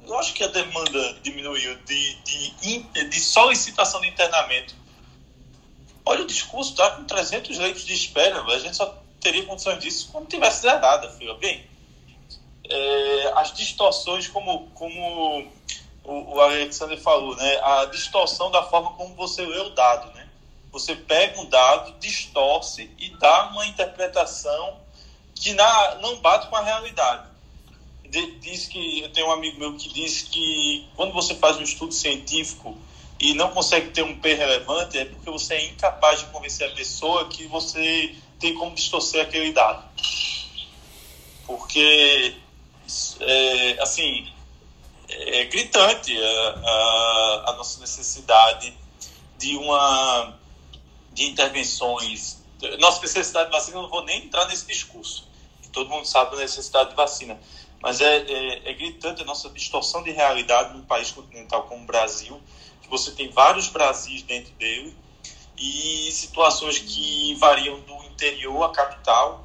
Lógico que a demanda diminuiu de, de, de solicitação de internamento. Olha o discurso, tá com 300 leitos de espera. A gente só teria condições disso quando tivesse zerada, filho. Bem, é, as distorções, como, como o, o Alexander falou, né? A distorção da forma como você lê o dado, né? Você pega um dado, distorce e dá uma interpretação que na, não bate com a realidade. De, diz que eu tenho um amigo meu que diz que quando você faz um estudo científico e não consegue ter um P relevante, é porque você é incapaz de convencer a pessoa que você tem como distorcer aquele dado. Porque, é, assim, é gritante a, a, a, nossa necessidade de uma de intervenções. Nossa necessidade de vacina, eu não vou nem entrar nesse discurso. Todo mundo sabe da necessidade de vacina. Mas é, é, é gritante a nossa distorção de realidade num país continental como o Brasil, que você tem vários Brasis dentro dele e situações que variam do interior à capital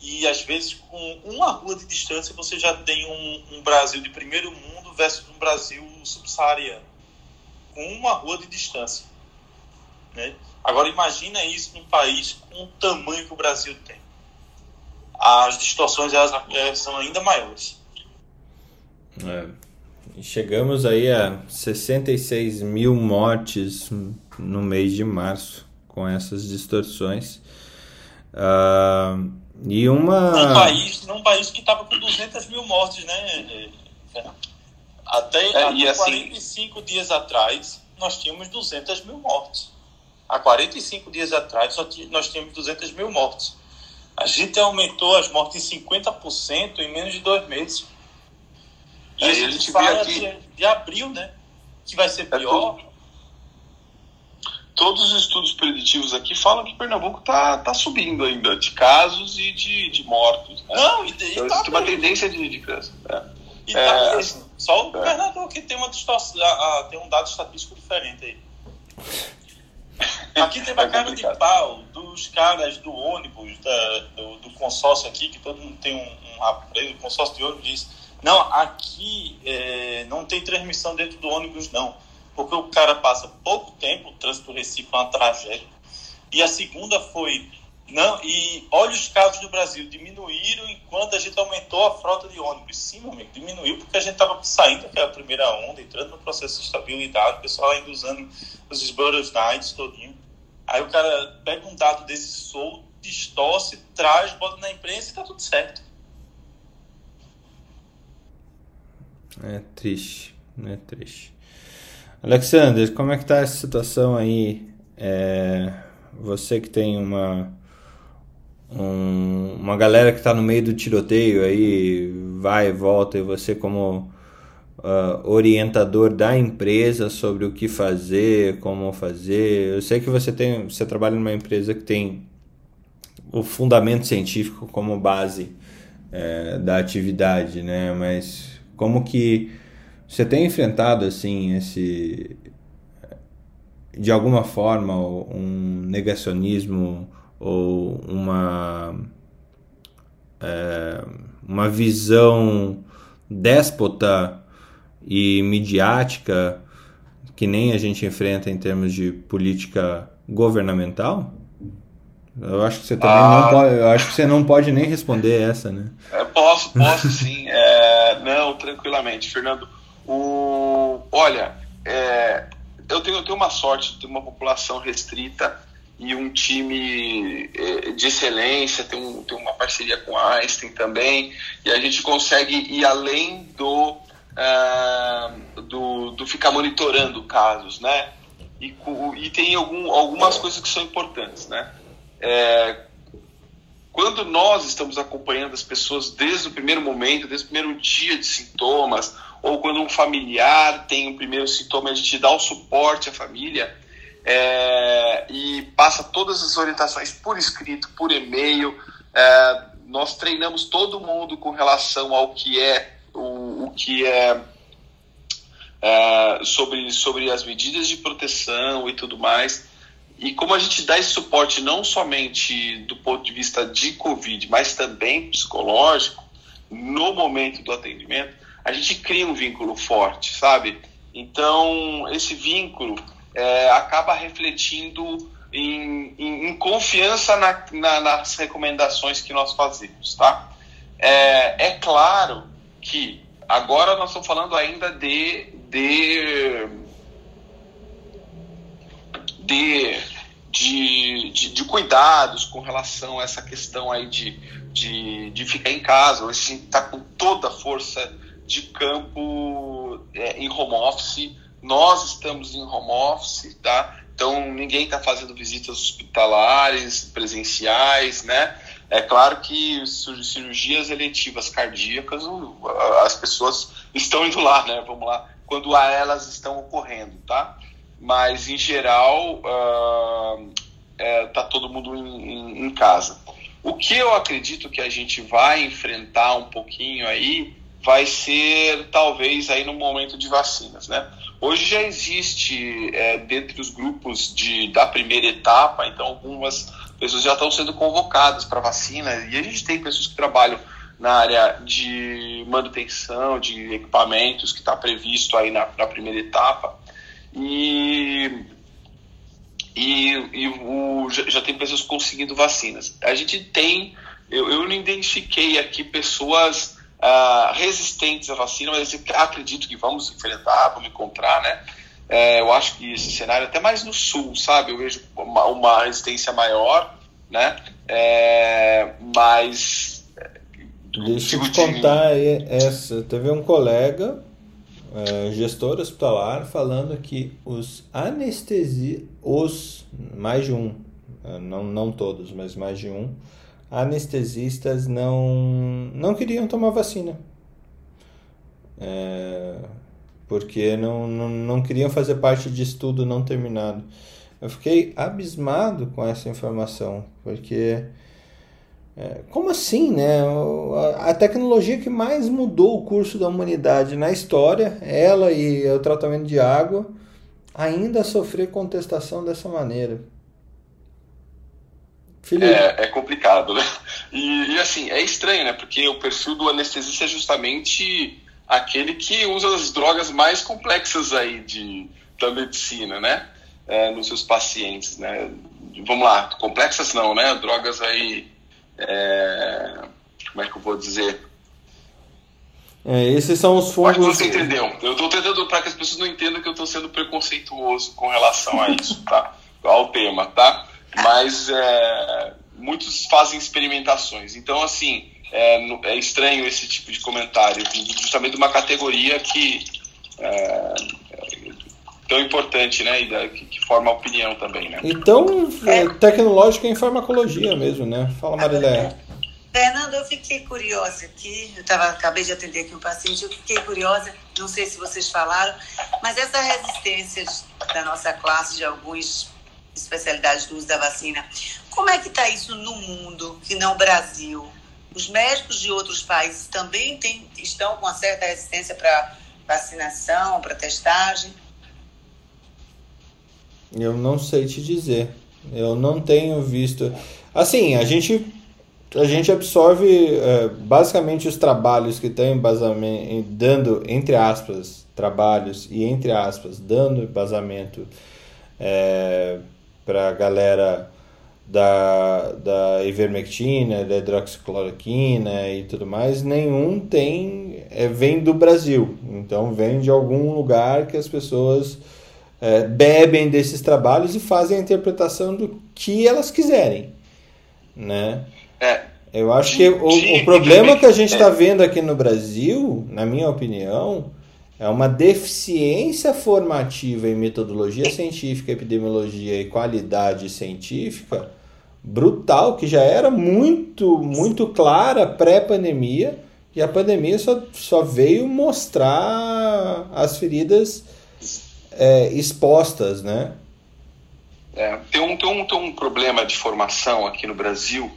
e às vezes com uma rua de distância você já tem um, um Brasil de primeiro mundo versus um Brasil subsaariano com uma rua de distância né? Agora imagina isso num país com o tamanho que o Brasil tem as distorções elas, elas são ainda maiores é. Chegamos aí a 66 mil mortes no mês de março com essas distorções. Uh, e uma. Num país, num país que estava com 200 mil mortes, né, Até, é, até assim... 45 dias atrás, nós tínhamos 200 mil mortes. Há 45 dias atrás, nós tínhamos 200 mil mortes. A gente aumentou as mortes em 50% em menos de dois meses. E é, a gente, fala aqui... de, de, abril, né? Que vai ser é pior. todos os estudos preditivos aqui falam que Pernambuco está tá subindo ainda de casos e de, de mortos. Né? Não, e, e então, tá tem uma tendência de, de crescer. É. E tá É, mesmo. Só o é. governador que tem uma distorção, tem um dado estatístico diferente aí. Aqui teve a É cara de pau dos caras do ônibus, da- do, do consórcio aqui, que todo mundo tem um, um preso, o consórcio de ônibus diz, não, aqui é, não tem transmissão dentro do ônibus não, porque o cara passa pouco tempo, o trânsito do Recife é uma tragédia. E a segunda foi, não, e olha os casos do Brasil, diminuíram enquanto a gente aumentou a frota de ônibus. Sim, meu amigo, diminuiu porque a gente estava saindo daquela primeira onda, entrando no processo de estabilidade, o pessoal ainda usando os Sbutters Nights todinho. Aí o cara pega um dado desse solto, distorce, traz, bota na imprensa e tá tudo certo. É triste, é triste. Alexander, como é que tá essa situação aí? É, você que tem uma um- uma galera que tá no meio do tiroteio aí, vai e volta, e você como ah, orientador da empresa sobre o que fazer, como fazer. Eu sei que você tem, você trabalha numa empresa que tem o fundamento científico como base é, da atividade, né? Mas como que você tem enfrentado assim esse de alguma forma um negacionismo ou uma é, uma visão déspota e midiática que nem a gente enfrenta em termos de política governamental? Eu acho que você também Ah. não pode, eu acho que você não pode nem responder essa, né? É, posso, posso sim. É, não, tranquilamente, Fernando. O, olha, é, eu, tenho, eu tenho uma sorte de ter uma população restrita e um time é, de excelência, tem, um, tem uma parceria com a Einstein também, e a gente consegue ir além do, ah, do, do ficar monitorando casos, né? E, e tem algum, algumas coisas que são importantes, né? É, quando nós estamos acompanhando as pessoas desde o primeiro momento, desde o primeiro dia de sintomas, ou quando um familiar tem um primeiro sintoma, a gente dá o suporte à família é, e passa todas as orientações por escrito, por e-mail. É, nós treinamos todo mundo com relação ao que é o, o que é, é, sobre, sobre as medidas de proteção e tudo mais. E como a gente dá esse suporte não somente do ponto de vista de Covid, mas também psicológico, no momento do atendimento, a gente cria um vínculo forte, sabe? Então, esse vínculo é, acaba refletindo em, em, em confiança na, na, nas recomendações que nós fazemos, tá? É, é claro que agora nós estamos falando ainda de, de de, de, de, de cuidados com relação a essa questão aí de, de, de ficar em casa. Hoje está com toda a força de campo é, em home office. Nós estamos em home office, tá? Então ninguém está fazendo visitas hospitalares, presenciais, né? É claro que cir- cirurgias eletivas cardíacas, as pessoas estão indo lá, né? Vamos lá, quando a elas estão ocorrendo, tá? mas em geral ah, é, tá todo mundo em- em casa. O que eu acredito que a gente vai enfrentar um pouquinho aí vai ser talvez aí no momento de vacinas, né? Hoje já existe é, dentre os grupos de, da primeira etapa, então algumas pessoas já estão sendo convocadas para vacina e a gente tem pessoas que trabalham na área de manutenção de equipamentos que está previsto aí na, na primeira etapa e, e, e o, já, tem pessoas conseguindo vacinas. A gente tem, eu, eu não identifiquei aqui pessoas ah, resistentes à vacina, mas acredito que vamos enfrentar, vamos encontrar, né? É, eu acho que esse cenário, até mais no sul, sabe? Eu vejo uma, uma resistência maior, né? É, mas. Deixa eu te contar aí essa. Teve um colega, é, gestor hospitalar, falando que os anestesi... os, mais de um, é, não, não todos, mas mais de um, anestesistas não, não queriam tomar vacina. É, porque não, não, não queriam fazer parte de estudo não terminado. Eu fiquei abismado com essa informação, porque é, como assim, né? A tecnologia que mais mudou o curso da humanidade na história, ela e o tratamento de água, ainda sofrer contestação dessa maneira. É, é, complicado, né? E, e, assim, é estranho, né? Porque o perfil do anestesista é justamente aquele que usa as drogas mais complexas aí de, da medicina, né? É, nos seus pacientes, né? Vamos lá, complexas não, né? Drogas aí, é, como é que eu vou dizer? É, esses são os fungos... Que você entendeu. Eu estou tentando para que as pessoas não entendam que eu estou sendo preconceituoso com relação a isso, tá? Ao tema, tá? Mas é, muitos fazem experimentações. Então, assim, é, é, estranho esse tipo de comentário, justamente de uma categoria que é, é tão importante, né, e da, que, que, forma a opinião também, né? Então, é, tecnológica em farmacologia mesmo, né? Fala, Marilé. Fernando, eu fiquei curiosa aqui, eu tava, acabei de atender aqui um paciente, eu fiquei curiosa, não sei se vocês falaram, mas essa resistência da nossa classe de algumas especialidades do uso da vacina, como é que está isso no mundo, que não o Brasil? Os médicos de outros países também tem, estão com uma certa resistência para vacinação, para testagem? Eu não sei te dizer. Eu não tenho visto. Assim, a gente a gente absorve é, basicamente os trabalhos que estão embasamento, dando, entre aspas, trabalhos e entre aspas, dando embasamento é, para a galera da, da ivermectina, da hidroxicloroquina e tudo mais, nenhum tem é, vem do Brasil. Então vem de algum lugar que as pessoas é, bebem desses trabalhos e fazem a interpretação do que elas quiserem, né? É. Eu acho que o, o problema que a gente está vendo aqui no Brasil, na minha opinião, é uma deficiência formativa em metodologia científica, epidemiologia e qualidade científica brutal, que já era muito, muito clara pré-pandemia, e a pandemia só, só veio mostrar as feridas é, expostas, né? É, tem, um, tem, um, tem um problema de formação aqui no Brasil,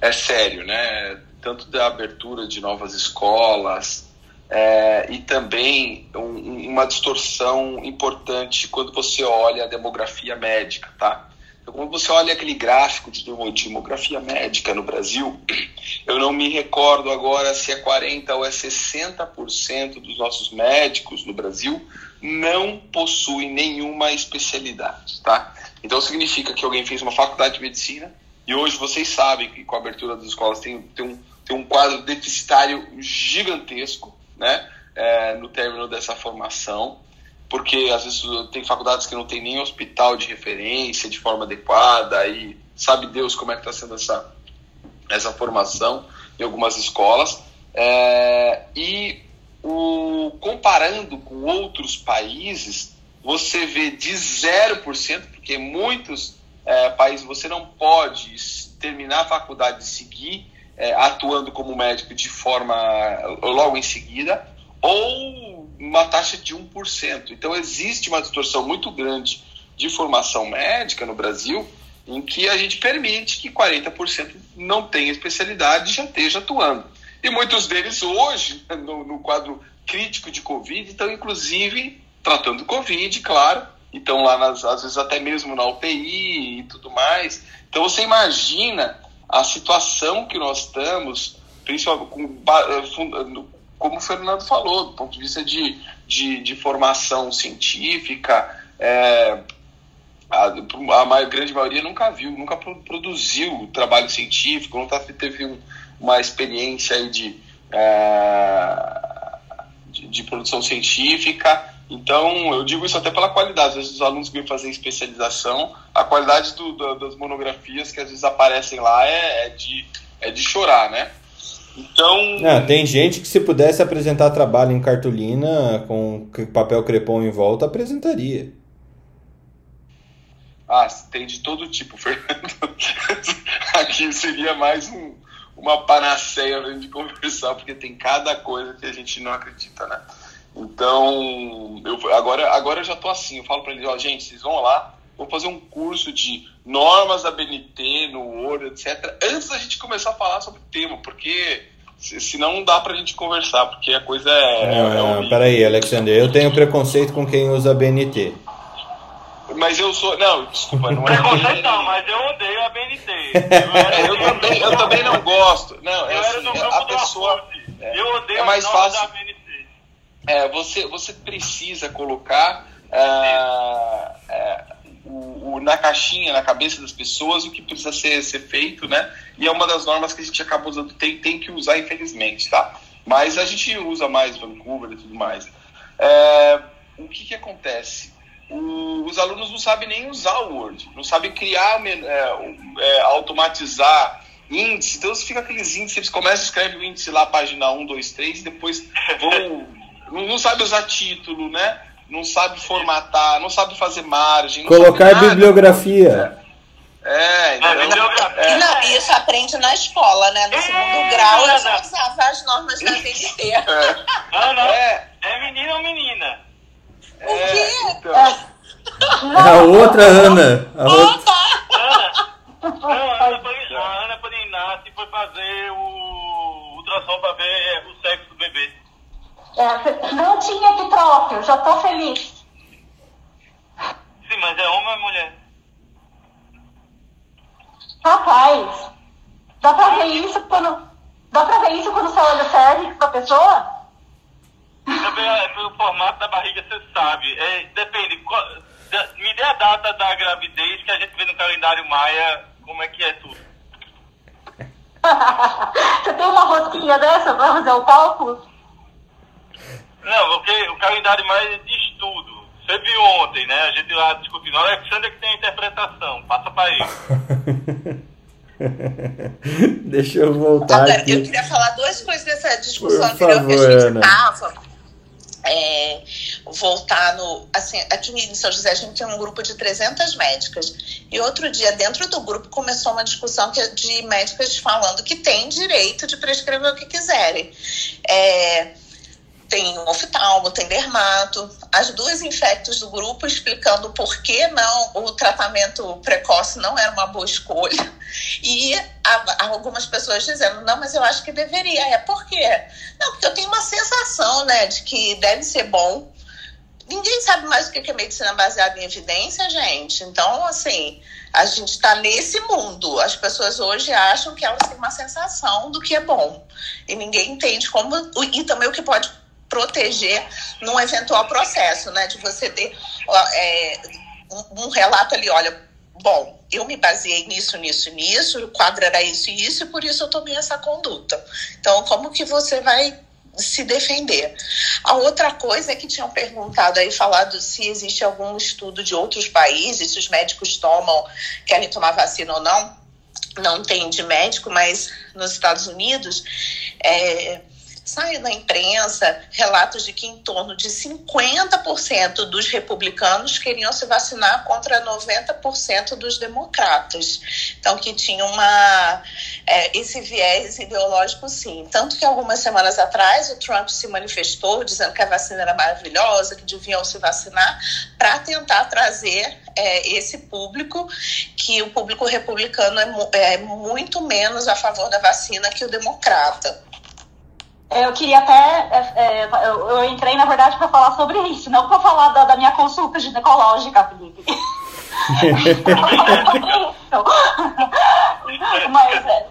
é sério, né? Tanto da abertura de novas escolas, é, e também um, uma distorção importante quando você olha a demografia médica, tá? Então, quando você olha aquele gráfico de demografia médica no Brasil, eu não me recordo agora se é 40% ou é 60% dos nossos médicos no Brasil não possuem nenhuma especialidade, tá? Então significa que alguém fez uma faculdade de medicina e hoje vocês sabem que com a abertura das escolas tem, tem, um, tem um quadro deficitário gigantesco né, é, no término dessa formação, porque às vezes tem faculdades que não tem nem hospital de referência de forma adequada, e sabe Deus como é que está sendo essa, essa formação em algumas escolas. É, e o, comparando com outros países, você vê de 0%, porque muitos é, países você não pode terminar a faculdade e seguir é, atuando como médico de forma logo em seguida, ou uma taxa de 1%. Então existe uma distorção muito grande de formação médica no Brasil, em que a gente permite que 40% não tenha especialidade e já esteja atuando. E muitos deles hoje, no, no quadro crítico de Covid, estão inclusive tratando Covid, claro, estão lá nas, às vezes até mesmo na UTI e tudo mais. Então você imagina a situação que nós estamos, principalmente com, eh, como o Fernando falou, do ponto de vista de, de, de formação científica, é, a, a, grande maioria nunca viu, nunca produziu trabalho científico, nunca teve um, uma experiência de, é, de, de, produção científica. Então, eu digo isso até pela qualidade. Às vezes os alunos vêm fazer especialização, a qualidade do, do, das monografias que às vezes aparecem lá é, é, de, é de chorar, né? Então. Ah, tem gente que se pudesse apresentar trabalho em cartolina com papel crepom em volta, apresentaria. Ah, tem de todo tipo, Fernando. Aqui seria mais um, uma panaceia gente conversar, porque tem cada coisa que a gente não acredita, né? Então, eu, agora, agora eu já tô assim, eu falo para eles, ó, gente, vocês vão lá, vou fazer um curso de normas da BNT no Word, etc. Antes da gente começar a falar sobre o tema, porque senão não dá pra gente conversar, porque a coisa é. Não, é peraí, Alexander, eu tenho preconceito com quem usa BNT. Mas eu sou. Não, desculpa, não é. Preconceito não, mas eu odeio a BNT. Eu, eu, também, eu também não gosto. Não, é assim, a pessoa. É, eu odeio é mais fácil. da BNT. É, você, você precisa colocar. Uh, o, o, na caixinha, na cabeça das pessoas, o que precisa ser, ser feito, né? E é uma das normas que a gente acaba usando, tem, tem que usar, infelizmente, tá? Mas a gente usa mais Vancouver e tudo mais. É, o que, que acontece? O, os alunos não sabem nem usar o Word, não sabem criar, é, é, automatizar índice. Então, fica aqueles índices, eles começam a escrever o índice lá, página 1, 2, 3, e depois vão. Não, não sabe usar título, né? não sabe formatar, não sabe fazer margem. Colocar bibliografia. É, então, é. Não, isso aprende na escola, né? No segundo é, grau eu já usava as normas da VNT. É. Não, não. É, é menino ou menina? O é, quê? Então. É a outra Ana. A outra... Ana. Não, a Ana, a Ana Paninati foi fazer o ultrassom para ver o sexo do bebê. É, não tinha que troca, eu já tô feliz. Sim, mas é homem ou é mulher? Rapaz, dá pra ver isso quando. Dá pra ver isso quando você olha o cervix da pessoa? Também é, pelo formato da barriga você sabe. É, depende. Me dê a data da gravidez que a gente vê no calendário Maia como é que é tudo. você tem uma rosquinha dessa pra fazer o cálculo? Não, porque o calendário mais de estudo. Você viu ontem, né? A gente lá discutindo. O Alexandre que tem a interpretação. Passa para ele. Deixa eu voltar. Agora, aqui. eu queria falar duas coisas dessa discussão anterior que a gente estava. É, voltar no. Assim, aqui em São José a gente tem um grupo de 300 médicas. E outro dia, dentro do grupo, começou uma discussão que, de médicas falando que tem direito de prescrever o que quiserem. É, tem oftalmo, tem dermato, as duas infectos do grupo explicando por que não o tratamento precoce não era uma boa escolha. E algumas pessoas dizendo, não, mas eu acho que deveria. É por quê? Não, porque eu tenho uma sensação, né, de que deve ser bom. Ninguém sabe mais o que é medicina baseada em evidência, gente. Então, assim, a gente está nesse mundo. As pessoas hoje acham que elas têm uma sensação do que é bom. E ninguém entende como. E também o que pode proteger num eventual processo, né? De você ter é, um, um relato ali, olha, bom, eu me baseei nisso, nisso, nisso, o quadro era isso e isso, e por isso eu tomei essa conduta. Então, como que você vai se defender? A outra coisa é que tinham perguntado aí, falado se existe algum estudo de outros países, se os médicos tomam, querem tomar vacina ou não. Não tem de médico, mas nos Estados Unidos, é, Sai na imprensa relatos de que em torno de 50% dos republicanos queriam se vacinar contra 90% dos democratas. Então, que tinha uma, é, esse viés ideológico, sim. Tanto que algumas semanas atrás o Trump se manifestou dizendo que a vacina era maravilhosa, que deviam se vacinar, para tentar trazer é, esse público, que o público republicano é, é muito menos a favor da vacina que o democrata. Eu queria até. É, é eu, eu, entrei, na verdade, para falar sobre isso, não para falar da, da, minha consulta ginecológica, Felipe. Mas. É,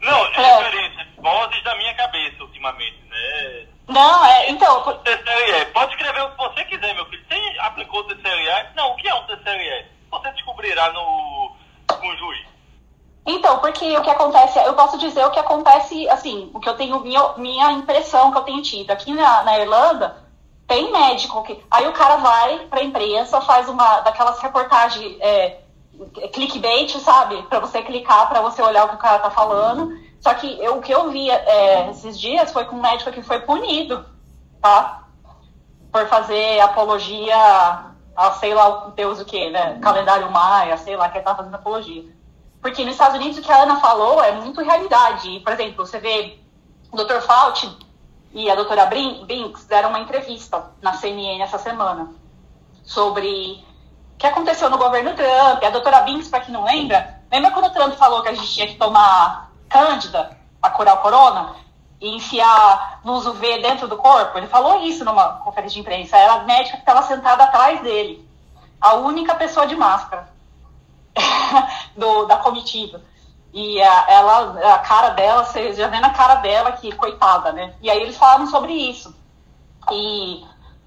não, é diferente. Vozes da minha cabeça, ultimamente, né? Não, é. Então. TCLE. Pode escrever o que você quiser, meu filho. Você aplicou o TCLE? Não, o que é um TCLE? Você descobrirá no, com o juiz. Então, porque o que acontece, eu posso dizer o que acontece, assim, o que eu tenho, minha, minha impressão que eu tenho tido. Aqui na, na Irlanda, tem médico que. Aí o cara vai pra imprensa, faz uma daquelas reportagens é, clickbait, sabe? Para você clicar, para você olhar o que o cara tá falando. Só que eu, o que eu vi é, esses dias foi com um médico que foi punido, tá? Por fazer apologia a sei lá Deus o que, né? Calendário Maia, sei lá, que ele tá fazendo apologia. Porque nos Estados Unidos o que a Ana falou é muito realidade. Por exemplo, você vê o Dr. Fauci e a doutora Binks deram uma entrevista na CNN essa semana sobre que aconteceu no governo Trump, a doutora Binks, para quem não lembra, lembra quando o Trump falou que a gente tinha que tomar Cândida para curar o corona? E enfiar luz UV dentro do corpo? Ele falou isso numa conferência de imprensa. Era a médica que estava sentada atrás dele. A única pessoa de máscara do, da comitiva. E a, ela, a cara dela, você já vê na cara dela que coitada, né? E aí eles falaram sobre isso. E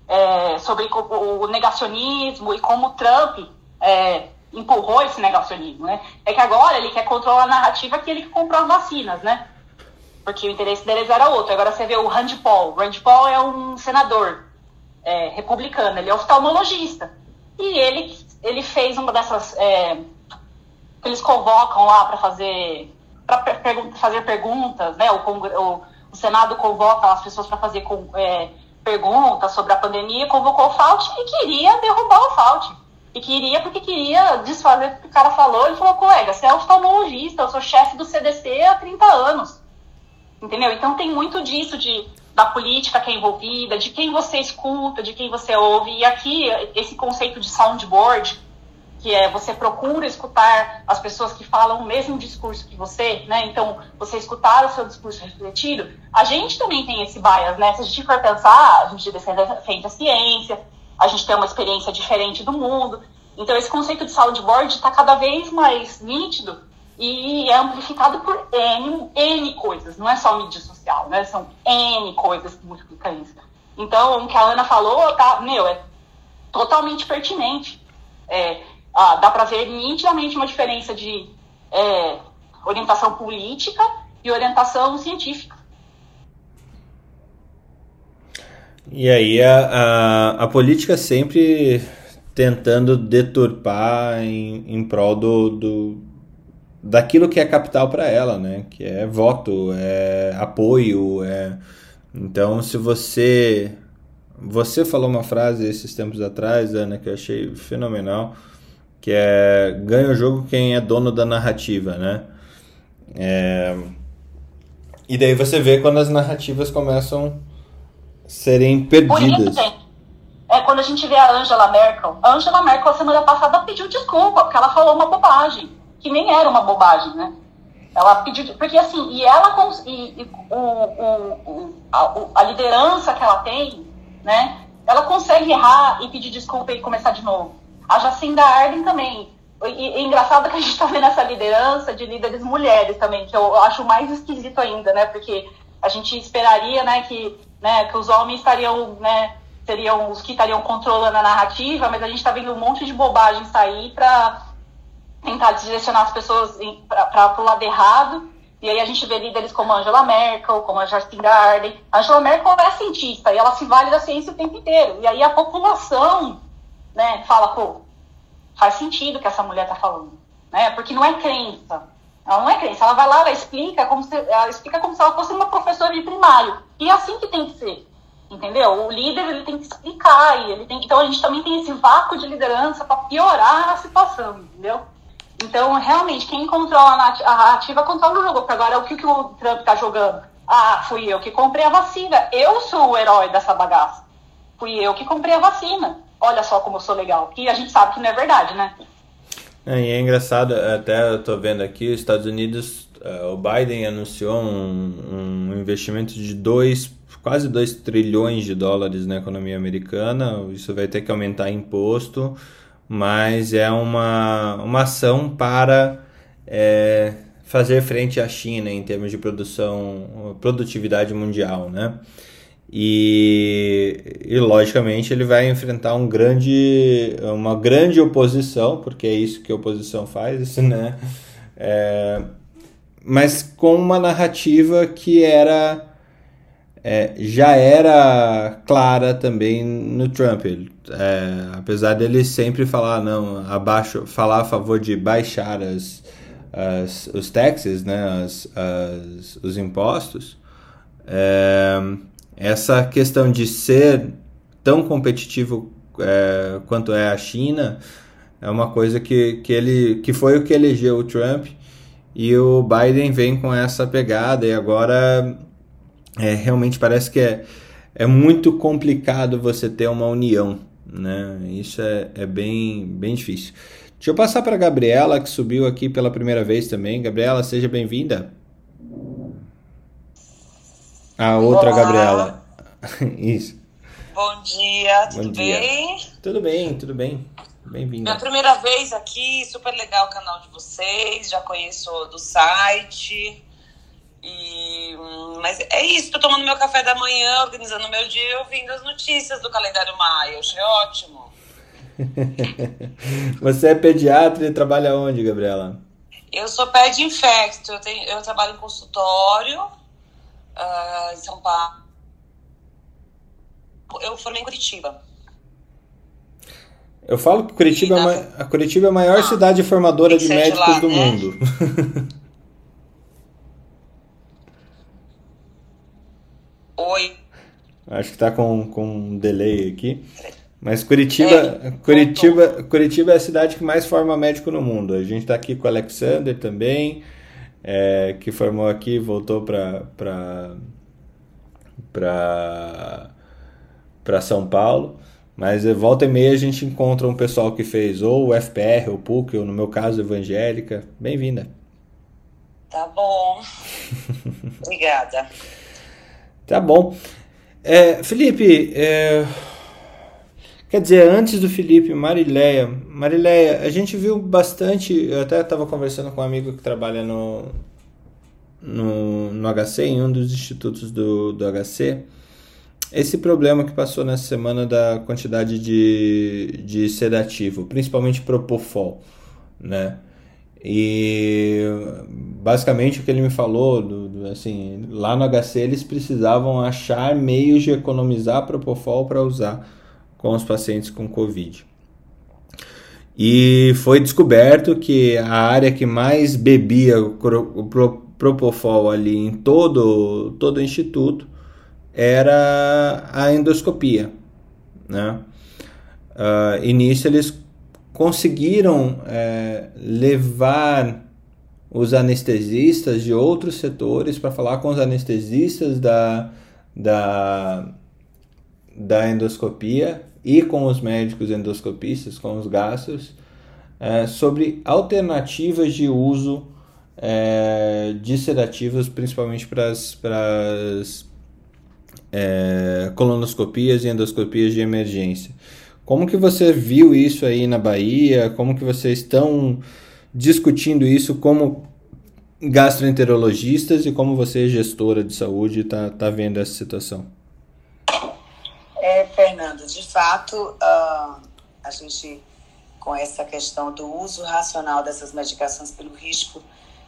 é, sobre o negacionismo e como o Trump é, empurrou esse negacionismo, né? É que agora ele quer controlar a narrativa que ele comprou as vacinas, né? Porque o interesse deles era outro. Agora você vê o Rand Paul. O Rand Paul é um senador é, republicano, ele é oftalmologista. E ele, ele fez uma dessas... Eles convocam lá para fazer para fazer perguntas, né? O, o, o, Senado convoca as pessoas para fazer com, é, perguntas sobre a pandemia, convocou o Fauci e queria derrubar o Fauci. E queria, porque queria desfazer o que o cara falou. Ele falou, colega, você é oftalmologista, eu sou chefe do CDC há 30 anos. Entendeu? Então tem muito disso de da política que é envolvida, de quem você escuta, de quem você ouve. E aqui, esse conceito de soundboard, que é você procura escutar as pessoas que falam o mesmo discurso que você, né? Então, você escutar o seu discurso refletido. A gente também tem esse bias, né? Se a gente for pensar, a gente defende a ciência, a gente tem uma experiência diferente do mundo. Então, esse conceito de soundboard está cada vez mais nítido e é amplificado por N, N coisas, não é só mídia social, né? São N coisas que multiplicam isso. Então, o que a Ana falou, tá, meu, é totalmente pertinente. É, ah, dá para ver nitidamente uma diferença de é, orientação política e orientação científica. E aí a, a, a política sempre tentando deturpar em, em prol do, do, daquilo que é capital para ela, né? Que é voto, é apoio, é... Então, se você você falou uma frase esses tempos atrás, Ana, que eu achei fenomenal, que é ganha o jogo quem é dono da narrativa, né? É... E daí você vê quando as narrativas começam a serem perdidas. É quando a gente vê a Angela Merkel. A Angela Merkel, semana passada, pediu desculpa, porque ela falou uma bobagem, que nem era uma bobagem, né? Ela pediu. Porque assim, e ela e, e o, o, a, a liderança que ela tem, né? Ela consegue errar e pedir desculpa e começar de novo. A Jacinda Arden também. E, e engraçado que a gente está vendo essa liderança de líderes mulheres também, que eu acho mais esquisito ainda, né? Porque a gente esperaria, né, que, né, que os homens estariam, né, seriam os que estariam controlando a narrativa, mas a gente está vendo um monte de bobagem sair para tentar direcionar as pessoas para o lado errado. E aí a gente vê líderes como Angela Merkel, como a Jacinda Arden. Angela Merkel é cientista e ela se vale da ciência o tempo inteiro. E aí a população né, fala, pô, faz sentido o que essa mulher tá falando, né? Porque não é crença. Ela não é crença. Ela vai lá, ela explica como se, ela explica como se ela fosse uma professora de primário. E é assim que tem que ser. Entendeu? O líder ele tem que explicar e ele tem então a gente também tem esse vácuo de liderança para piorar a situação, entendeu? Então, realmente, quem controla a narrativa controla o jogo. Porque agora, o que, que o Trump tá jogando? Ah, fui eu que comprei a vacina. Eu sou o herói dessa bagaça. Fui eu que comprei a vacina olha só como eu sou legal. Que a gente sabe que não é verdade, né? É, e é engraçado, até eu tô vendo aqui, os Estados Unidos, uh, o Biden anunciou um, um investimento de dois, quase 2 trilhões de dólares na economia americana. Isso vai ter que aumentar imposto, mas é uma, uma ação para é, fazer frente à China em termos de produção, produtividade mundial, né? E, e, logicamente ele vai enfrentar um grande, uma grande oposição, porque é isso que a oposição faz, né? É, mas com uma narrativa que era é, já era clara também no Trump. Ele, é, apesar dele sempre falar não, abaixo, falar a favor de baixar as, as os taxes, né, as, as, os impostos. É, essa questão de ser tão competitivo é, quanto é a China é uma coisa que, que ele que foi o que elegeu o Trump e o Biden vem com essa pegada e agora é, realmente parece que é, é muito complicado você ter uma união né? Isso é, é bem, bem difícil. Deixa eu passar para Gabriela, que subiu aqui pela primeira vez também. Gabriela, seja bem-vinda. A outra Olá. Gabriela. Isso. Bom dia, tudo Bom dia. bem? Tudo bem, tudo bem. Minha Bem-vinda. primeira vez aqui, super legal o canal de vocês, já conheço do site. E, hum, mas é isso, tô tomando meu café da manhã, organizando meu dia, ouvindo as notícias do calendário Maia. Achei ótimo. Você é pediatra e trabalha onde, Gabriela? Eu sou ped infecto, eu, tenho, eu trabalho em consultório ah, em São Paulo. Eu formei em Curitiba. Eu falo que Curitiba, é na- ma- a Curitiba é a maior Ah, cidade formadora de médicos lá, do né? mundo. Oi. Acho que tá com, com um delay aqui. Mas Curitiba, É, Curitiba, Curitiba é a cidade que mais forma médico no mundo. A gente está aqui com o Alexander também, é, que formou aqui, voltou para para para São Paulo. Mas é, volta e meia a gente encontra um pessoal que fez ou o FPR, ou PUC, ou no meu caso, Evangélica. Bem-vinda. Tá bom. Obrigada. Tá bom. É, Felipe, é, quer dizer, antes do Felipe, Marileia. Marileia, a gente viu bastante. Eu até estava conversando com um amigo que trabalha no, no, no HC, em um dos institutos do, do HC. Esse problema que passou nessa semana da quantidade de, de sedativo, principalmente Propofol, né? E basicamente o que ele me falou, do, do- assim, lá no HC eles precisavam achar meios de economizar Propofol para usar com os pacientes com Covid. E foi descoberto que a área que mais bebia o Propofol ali em todo, todo o instituto era a endoscopia, né? Ah, e nisso eles conseguiram eh, levar os anestesistas de outros setores para falar com os anestesistas da, da, da endoscopia e com os médicos endoscopistas, com os gastros, eh, sobre alternativas de uso eh, de sedativos, principalmente para as é, colonoscopias e endoscopias de emergência. Como que você viu isso aí na Bahia? Como que vocês estão discutindo isso como gastroenterologistas e como você, gestora de saúde, está tá vendo essa situação? De fato, ah, a gente, com essa questão do uso racional dessas medicações pelo risco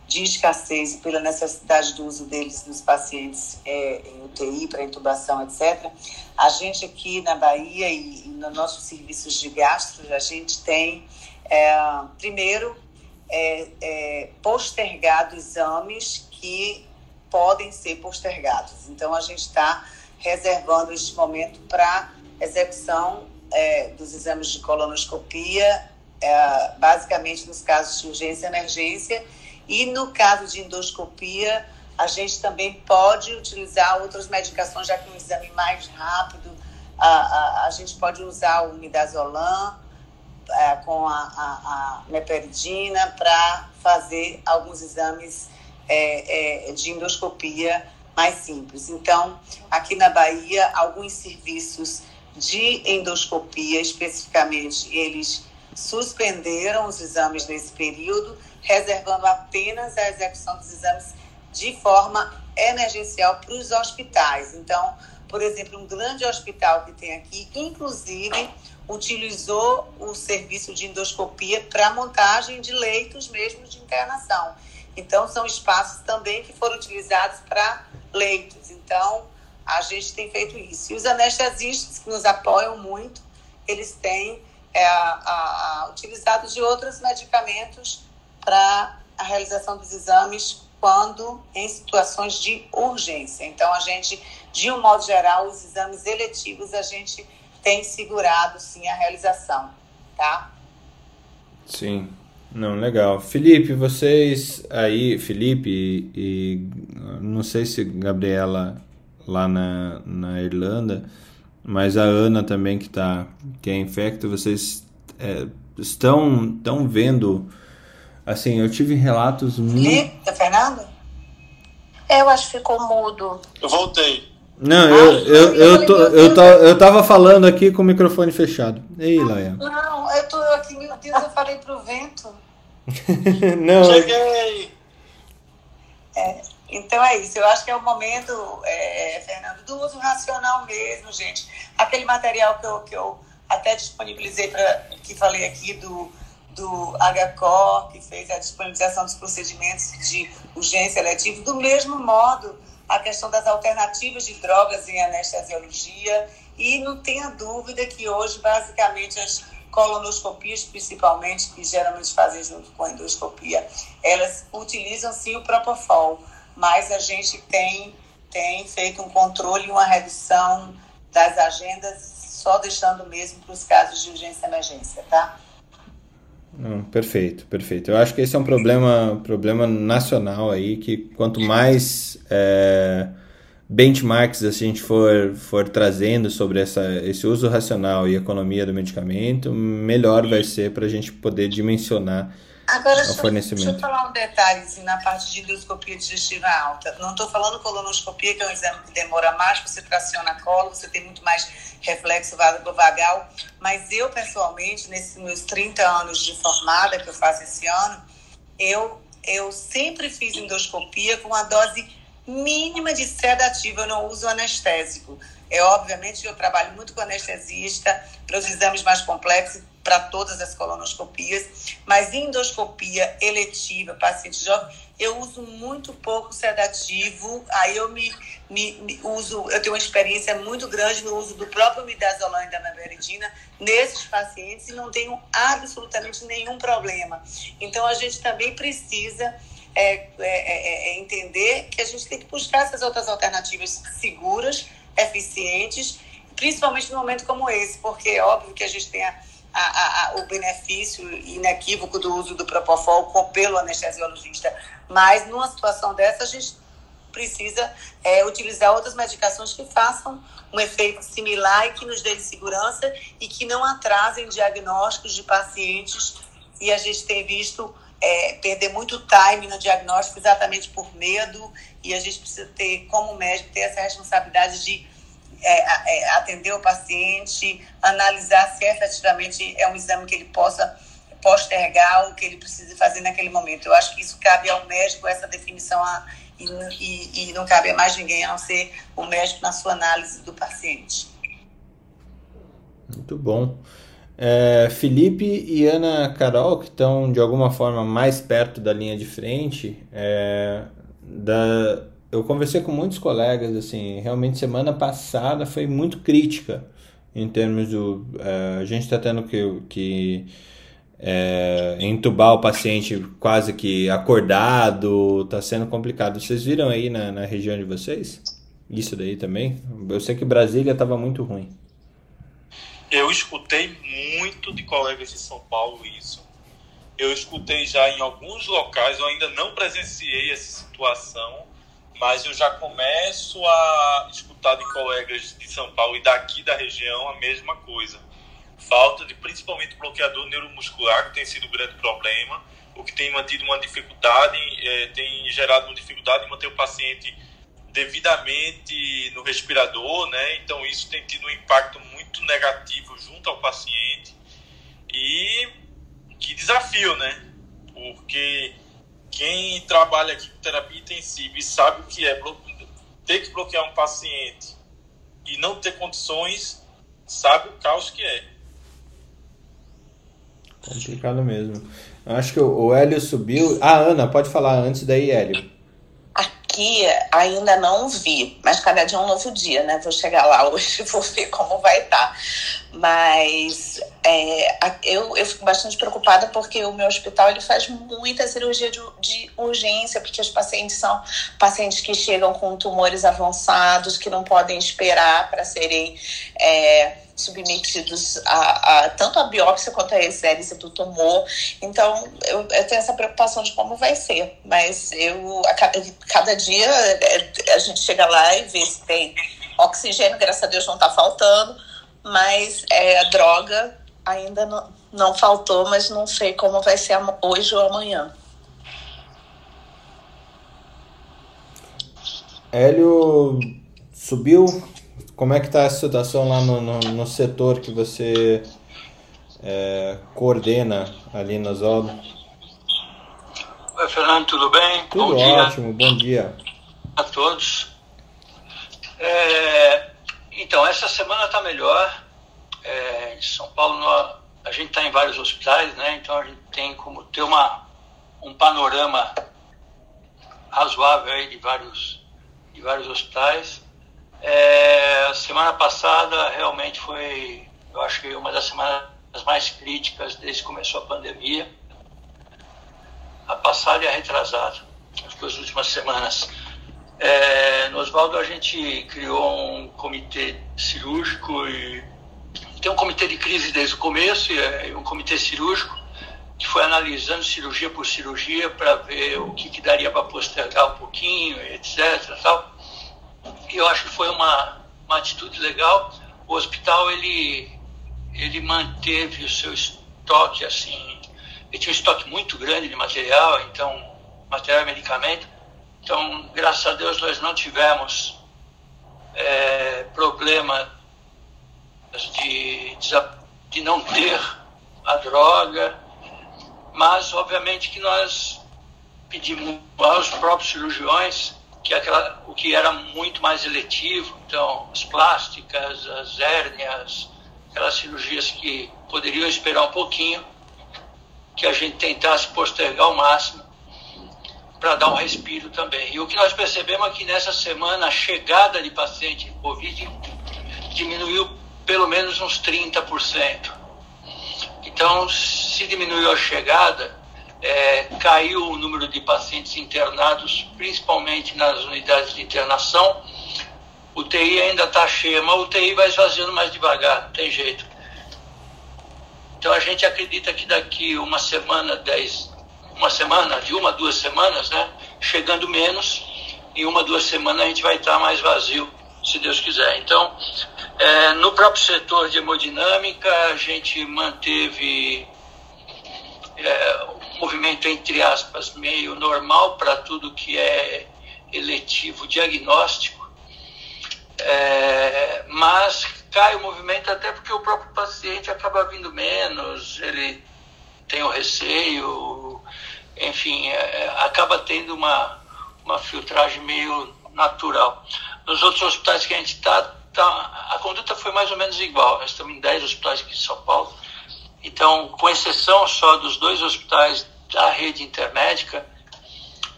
de escassez e pela necessidade do uso deles nos pacientes é, em UTI, para intubação, etc., a gente aqui na Bahia e, e nos nossos serviços de gastro, a gente tem, é, primeiro, é, é, postergado exames que podem ser postergados. Então, a gente está reservando este momento para execução é, dos exames de colonoscopia, é, basicamente nos casos de urgência e emergência, e no caso de endoscopia, a gente também pode utilizar outras medicações, já que é um exame mais rápido, a, a, a gente pode usar o midazolam é, com a, a, a meperidina para fazer alguns exames é, é, de endoscopia mais simples. Então, aqui na Bahia, alguns serviços de endoscopia, especificamente, eles suspenderam os exames nesse período, reservando apenas a execução dos exames de forma emergencial para os hospitais. Então, por exemplo, um grande hospital que tem aqui, inclusive, utilizou o serviço de endoscopia para montagem de leitos mesmo de internação. Então, são espaços também que foram utilizados para leitos. Então, a gente tem feito isso. E os anestesistas, que nos apoiam muito, eles têm é, a, a, utilizado de outros medicamentos para a realização dos exames quando em situações de urgência. Então, a gente, de um modo geral, os exames eletivos, a gente tem segurado, sim, a realização, tá? Sim. Não, legal. Felipe, vocês aí, Felipe e, e não sei se Gabriela lá na, na Irlanda, mas a Ana também que está que é infecto, vocês é, estão, estão vendo. Assim, eu tive relatos muito. Eita, Fernando? Eu acho que ficou mudo. Eu voltei. Não, eu, eu, eu, tô, eu, tô, eu tava falando aqui com o microfone fechado. Ei, Laia. Não, eu tô aqui, meu Deus, eu falei pro vento. Não, Cheguei! É, então é isso, eu acho que é o momento, é, Fernando, do uso racional mesmo, gente. Aquele material que eu, que eu até disponibilizei, pra, que falei aqui do, do HCOR, que fez a disponibilização dos procedimentos de urgência letiva, do mesmo modo a questão das alternativas de drogas em anestesiologia, e não tenha dúvida que hoje, basicamente, as colonoscopias, principalmente, que geralmente fazem junto com a endoscopia, elas utilizam sim o Propofol, mas a gente tem, tem feito um controle e uma redução das agendas, só deixando mesmo para os casos de urgência e emergência, tá? Não, perfeito, perfeito. Eu acho que esse é um problema, problema nacional aí, que quanto mais é, benchmarks a gente for, for trazendo sobre essa, esse uso racional e economia do medicamento, melhor vai ser para a gente poder dimensionar Agora, deixa, deixa eu falar um detalhe assim, na parte de endoscopia digestiva alta. Não estou falando colonoscopia, que é um exame que demora mais, você traciona a colo, você tem muito mais reflexo vagal. Mas eu, pessoalmente, nesses meus 30 anos de formada, que eu faço esse ano, eu, eu sempre fiz endoscopia com a dose mínima de sedativo, eu não uso anestésico. É obviamente eu trabalho muito com anestesista para os exames mais complexos, para todas as colonoscopias, mas endoscopia eletiva, paciente jovem, eu uso muito pouco sedativo, aí eu me, me, me uso, eu tenho uma experiência muito grande no uso do próprio midazolam e da meberidina nesses pacientes e não tenho absolutamente nenhum problema. Então a gente também precisa é, é, é, é entender que a gente tem que buscar essas outras alternativas seguras, eficientes, principalmente num momento como esse, porque é óbvio que a gente tem a, a, a, o benefício inequívoco do uso do Propofol pelo anestesiologista, mas numa situação dessa a gente precisa é, utilizar outras medicações que façam um efeito similar e que nos dê segurança e que não atrasem diagnósticos de pacientes. E a gente tem visto é, perder muito time no diagnóstico exatamente por medo. E a gente precisa ter, como médico, ter essa responsabilidade de é, é, atender o paciente, analisar se efetivamente é um exame que ele possa postergar o que ele precisa fazer naquele momento. Eu acho que isso cabe ao médico, essa definição, a, e, e, e não cabe a mais ninguém a não ser o médico na sua análise do paciente. Muito bom. É, Felipe e Ana Carol, que estão de alguma forma mais perto da linha de frente, é, da, eu conversei com muitos colegas, assim, realmente semana passada foi muito crítica em termos do. É, a gente está tendo que, que é, entubar o paciente quase que acordado, está sendo complicado. Vocês viram aí na, na região de vocês? Isso daí também? Eu sei que Brasília estava muito ruim. Eu escutei muito de colegas de São Paulo isso. Eu escutei já em alguns locais, eu ainda não presenciei essa situação, mas eu já começo a escutar de colegas de São Paulo e daqui da região a mesma coisa. Falta de principalmente bloqueador neuromuscular, que tem sido um grande problema, o que tem mantido uma dificuldade, é, tem gerado uma dificuldade em manter o paciente devidamente no respirador, né? Então isso tem tido um impacto muito negativo junto ao paciente e que desafio, né? Porque quem trabalha aqui com terapia intensiva e sabe o que é ter que bloquear um paciente e não ter condições, sabe o caos que é. Complicado mesmo. Acho que o Hélio subiu. Ah, Ana, pode falar antes daí, Hélio aqui ainda não vi, mas cada dia é um novo dia, né? Vou chegar lá hoje e vou ver como vai estar. Tá. Mas é, eu, eu fico bastante preocupada porque o meu hospital ele faz muita cirurgia de, de urgência, porque os pacientes são pacientes que chegam com tumores avançados, que não podem esperar para serem. É, submetidos a, a, tanto a biópsia quanto a exérese do tumor. Então, eu, eu, tenho essa preocupação de como vai ser. Mas eu, a cada, cada dia, é, a gente chega lá e vê se tem oxigênio, graças a Deus não está faltando, mas é, a droga ainda não, não faltou, mas não sei como vai ser hoje ou amanhã. Hélio subiu. Como é que está a situação lá no, no, no setor que você é, coordena ali na Zodo? Oi, Fernando, tudo bem? Tudo bom ótimo, dia. bom dia. A todos. É, então, essa semana está melhor. É, em São Paulo, a gente está em vários hospitais, né? Então a gente tem como ter uma, um panorama razoável aí de vários, de vários hospitais. É, semana passada realmente foi, eu acho que uma das semanas mais críticas desde que começou a pandemia. A passada e a retrasada, as duas últimas semanas. É, no Oswaldo a gente criou um comitê cirúrgico e tem um comitê de crise desde o começo e um comitê cirúrgico que foi analisando cirurgia por cirurgia para ver o que, que daria para postergar um pouquinho, etc. Tal. Eu acho que foi uma, uma atitude legal. O hospital ele ele manteve o seu estoque assim, ele tinha um estoque muito grande de material, então material e medicamento. Então, graças a Deus nós não tivemos é, problema de, de não ter a droga, mas obviamente que nós pedimos aos próprios cirurgiões que aquela, o que era muito mais eletivo, então as plásticas, as hérnias, aquelas cirurgias que poderiam esperar um pouquinho, que a gente tentasse postergar ao máximo para dar um respiro também. E o que nós percebemos é que nessa semana a chegada de paciente Covid diminuiu pelo menos uns 30%. Então, se diminuiu a chegada, é, caiu o número de pacientes internados, principalmente nas unidades de internação. O TI ainda está cheia, mas o TI vai esvaziando mais devagar, não tem jeito. Então a gente acredita que daqui uma semana, dez, uma semana, de uma, duas semanas, né? Chegando menos, em uma, duas semanas a gente vai estar mais vazio, se Deus quiser. Então, é, no próprio setor de hemodinâmica, a gente manteve é, movimento, entre aspas, meio normal para tudo que é eletivo diagnóstico, é, mas cai o movimento até porque o próprio paciente acaba vindo menos, ele tem o receio, enfim, é, acaba tendo uma, uma filtragem meio natural. Nos outros hospitais que a gente está, tá, a conduta foi mais ou menos igual. Nós estamos em 10 hospitais aqui em São Paulo. Então, com exceção só dos dois hospitais da rede intermédica,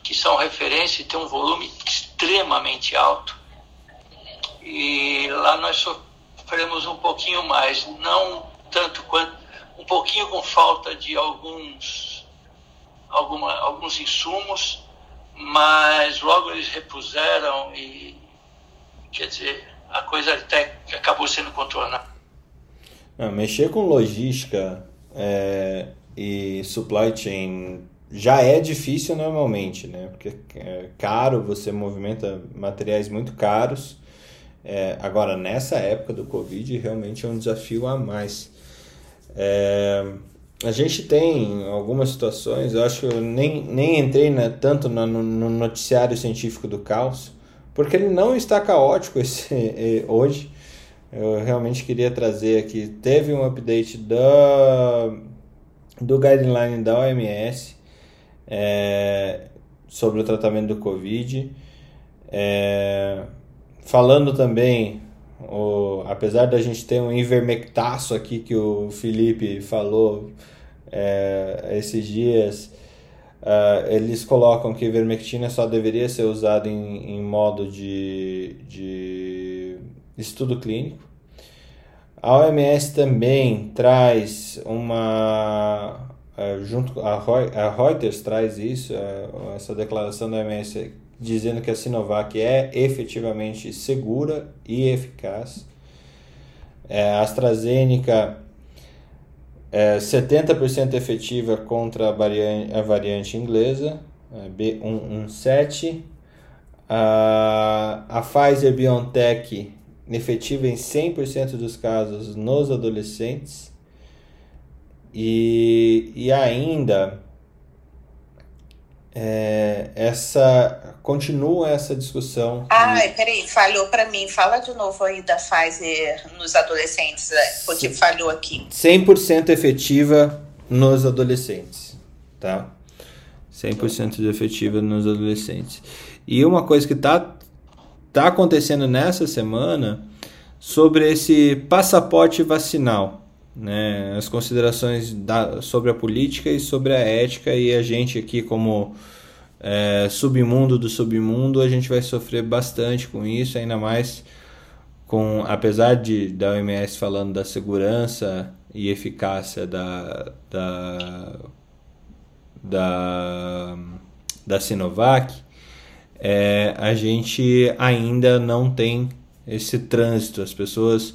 que são referência e tem um volume extremamente alto. E lá nós sofremos um pouquinho mais, não tanto quanto, um pouquinho com falta de alguns, alguma, alguns insumos, mas logo eles repuseram e, quer dizer, a coisa até acabou sendo contornada. Não, mexer com logística é, e supply chain já é difícil normalmente, né? Porque é caro, você movimenta materiais muito caros. É, agora, nessa época do Covid, realmente é um desafio a mais. É, a gente tem algumas situações, eu acho que eu nem, nem entrei tanto no, no, noticiário científico do caos, porque ele não está caótico esse, hoje. Eu realmente queria trazer aqui. Teve um update da, do guideline da OMS é, sobre o tratamento do Covid. É, falando também, o, apesar da gente ter um ivermectaço aqui que o Felipe falou é, esses dias, Uh, eles colocam que ivermectina só deveria ser usado em, em modo de, de estudo clínico. A OMS também traz uma. Uh, junto a, Reuters traz isso, uh, essa declaração da OMS dizendo que a Sinovac é efetivamente segura e eficaz. É, a AstraZeneca é 70% efetiva contra a variante, a variante inglesa, B117. A, a Pfizer BioNTech efetiva em 100% dos casos nos adolescentes e, e ainda é, essa continua essa discussão. Ai, peraí, falhou para mim. Fala de novo aí da Pfizer nos adolescentes, é, porque falhou aqui. 100% efetiva nos adolescentes, tá? 100% efetiva nos adolescentes. E uma coisa que tá, tá acontecendo nessa semana sobre esse passaporte vacinal, né? As considerações da, sobre a política e sobre a ética e a gente aqui como é, submundo do submundo a gente vai sofrer bastante com isso, ainda mais com apesar de da OMS falando da segurança e eficácia da, da, da, da Sinovac, é, a gente ainda não tem esse trânsito. As pessoas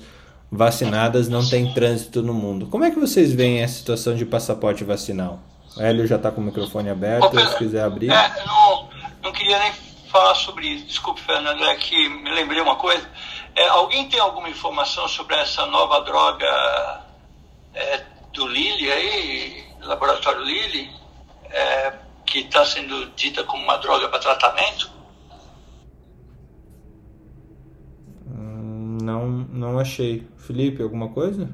vacinadas não têm trânsito no mundo. Como é que vocês veem a situação de passaporte vacinal? O Hélio já está com o microfone aberto, Ô, se quiser abrir. É, não, não queria nem falar sobre isso. Desculpe, Fernando, é que me lembrei uma coisa. É, alguém tem alguma informação sobre essa nova droga é, do Lilly aí, laboratório Lilly, é, que está sendo dita como uma droga para tratamento? Hum, não, não achei. Felipe, alguma coisa?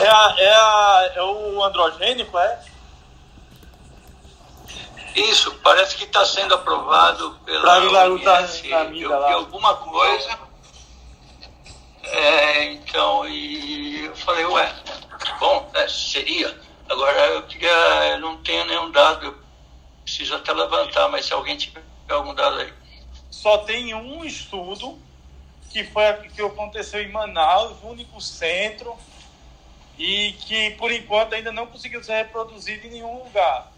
É, a, é, a, é o androgênico, é? Isso, parece que está sendo aprovado pela OMS, tá eu vi alguma coisa. É, então, e eu falei, ué, bom, é, seria. Agora eu queria, eu não tenho nenhum dado, eu preciso até levantar, mas se alguém tiver algum dado aí. Só tem um estudo que foi que aconteceu em Manaus, o único centro, e que por enquanto ainda não conseguiu ser reproduzido em nenhum lugar.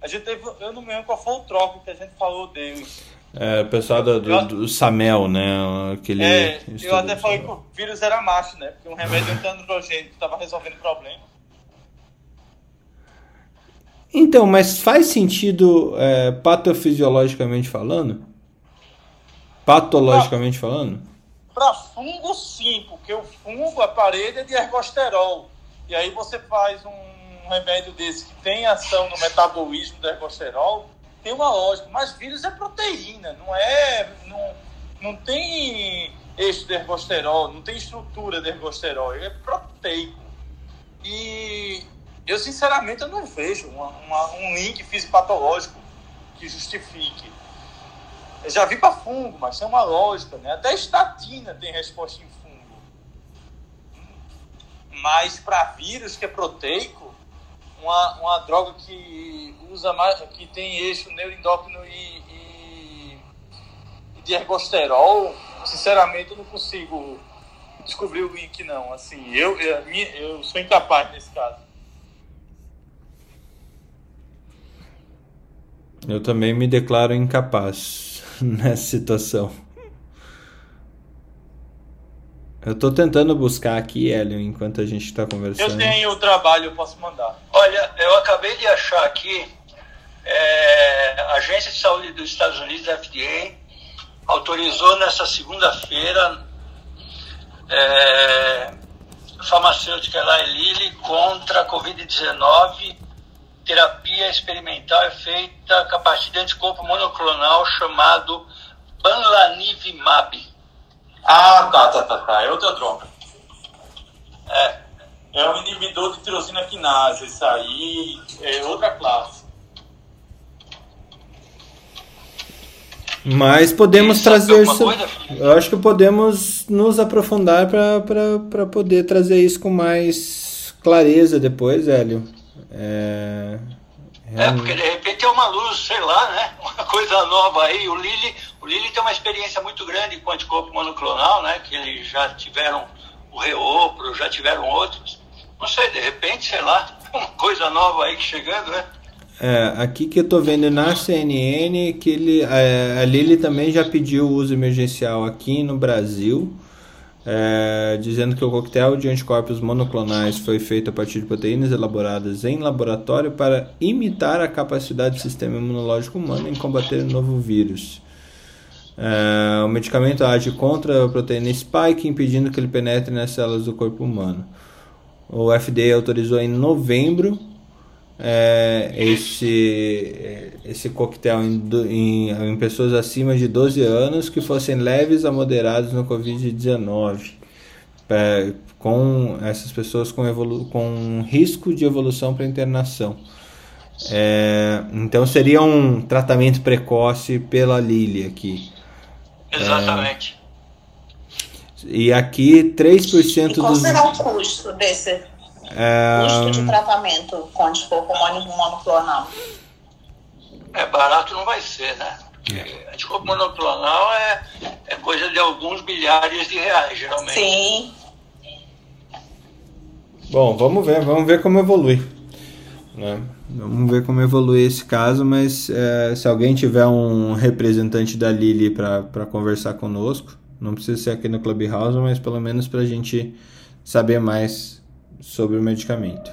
A gente teve, eu não me lembro qual foi o troco que a gente falou deles. É, o pessoal do, do, do Samel, né? Aquele é, eu até falei que o vírus era macho, né? Porque um remédio anti-androgênico estava resolvendo o problema. Então, mas faz sentido é, patofisiologicamente falando? Patologicamente pra, falando? Para fungo, sim, porque o fungo, a parede é de ergosterol. E aí você faz um um remédio desse que tem ação no metabolismo do ergosterol, tem uma lógica. Mas vírus é proteína, não é. Não, não tem eixo de ergosterol, não tem estrutura de ergosterol, ele é proteico. E eu, sinceramente, eu não vejo uma, uma, um link fisiopatológico que justifique. Eu já vi para fungo, mas tem uma lógica, né? Até estatina tem resposta em fungo. Mas para vírus que é proteico, uma, uma droga que usa mais, que tem eixo neuroendócrino e, e, e de ergosterol, sinceramente eu não consigo descobrir o link não. Assim, eu, eu, eu sou incapaz nesse caso. Eu também me declaro incapaz nessa situação. Eu estou tentando buscar aqui, Hélio, enquanto a gente está conversando. Eu tenho o trabalho, eu posso mandar. Olha, eu acabei de achar aqui é, a Agência de Saúde dos Estados Unidos, FDA, autorizou nessa segunda-feira é, farmacêutica Eli Lilly contra a Covid-19, terapia experimental é feita a partir de anticorpo monoclonal chamado Banlanivimab. Ah, tá, tá, tá, tá. É outra droga. É. É um inibidor de tirosina quinase. Isso aí é outra classe. Mas podemos Isso, trazer. Coisa, eu acho que podemos nos aprofundar para poder trazer isso com mais clareza depois, Hélio. É... É, porque de repente é uma luz, sei lá, né? Uma coisa nova aí. O Lili, o Lili tem uma experiência muito grande com anticorpo monoclonal, né? Que eles já tiveram o Reopro, já tiveram outros. Não sei, de repente, sei lá, uma coisa nova aí chegando, né? É, aqui que eu tô vendo na CNN que ele, a, a Lili também já pediu uso emergencial aqui no Brasil é, dizendo que o coquetel de anticorpos monoclonais foi feito a partir de proteínas elaboradas em laboratório para imitar a capacidade do sistema imunológico humano em combater o novo vírus. É, o medicamento age contra a proteína spike, impedindo que ele penetre nas células do corpo humano. O FDA autorizou em novembro é, esse, esse coquetel em, em, em, pessoas acima de 12 anos que fossem leves a moderados no Covid-19, é, com essas pessoas com, evolu com risco de evolução para internação. É, então seria um tratamento precoce pela Lili aqui. Exatamente. É, e aqui 3% e qual dos. Qual será o custo desse é... custo de tratamento com anticorpo monoclonal? É barato não vai ser, né? É. Anticorpo monoclonal é, é coisa de alguns milhares de reais, geralmente. Sim. Bom, vamos ver, vamos ver como evolui. Né? Vamos ver como evolui esse caso, mas é, se alguém tiver um representante da Lili para conversar conosco, não precisa ser aqui no Clubhouse, mas pelo menos para a gente saber mais sobre o medicamento.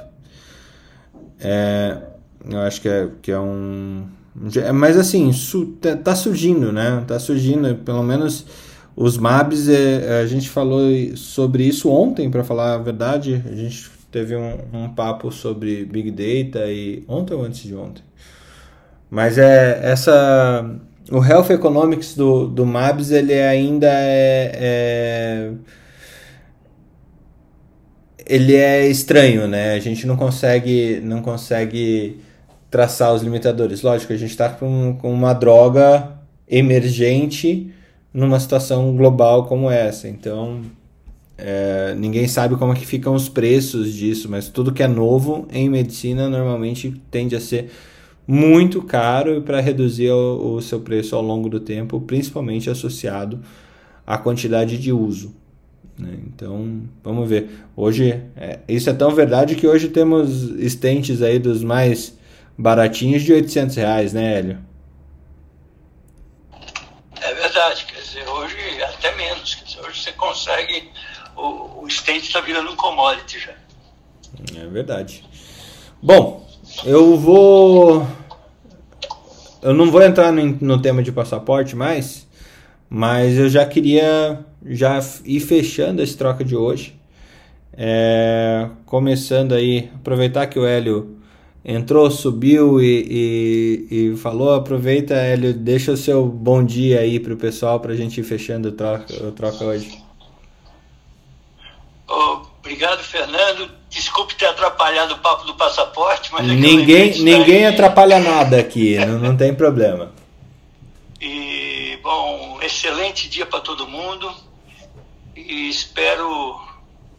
É, eu acho que é, que é um. Mas assim, su, tá, tá surgindo, né? Tá surgindo, pelo menos os MABs, é, a gente falou sobre isso ontem, para falar a verdade. A gente teve um, um, papo sobre Big Data e ontem ou antes de ontem. Mas é essa. O Health Economics do, do MABs ele ainda é, é ele é estranho, né? A gente não consegue, não consegue traçar os limitadores. Lógico, a gente está com, com uma droga emergente numa situação global como essa. Então, é, ninguém sabe como é que ficam os preços disso, mas tudo que é novo em medicina normalmente tende a ser muito caro para reduzir o, o seu preço ao longo do tempo, principalmente associado à quantidade de uso. Né? Então, vamos ver. Hoje, é, isso é tão verdade que hoje temos estentes aí dos mais baratinhos de 800 reais, né, Hélio? É verdade, quer dizer, hoje até menos. Quer dizer, hoje você consegue, o, o estente está virando um commodity já. É verdade. Bom, eu vou. Eu não vou entrar no, no tema de passaporte mais, mas eu já queria já ir fechando esse troca de hoje. É, começando aí, aproveitar que o Hélio entrou, subiu e, e, e, falou. Aproveita, Hélio, deixa o seu bom dia aí pro pessoal para a gente ir fechando o troca, o troca hoje. Obrigado, Fernando. Desculpe ter atrapalhado o papo do passaporte, mas é ninguém, ninguém atrapalha nada aqui, não, não tem problema. E bom, excelente dia para todo mundo e espero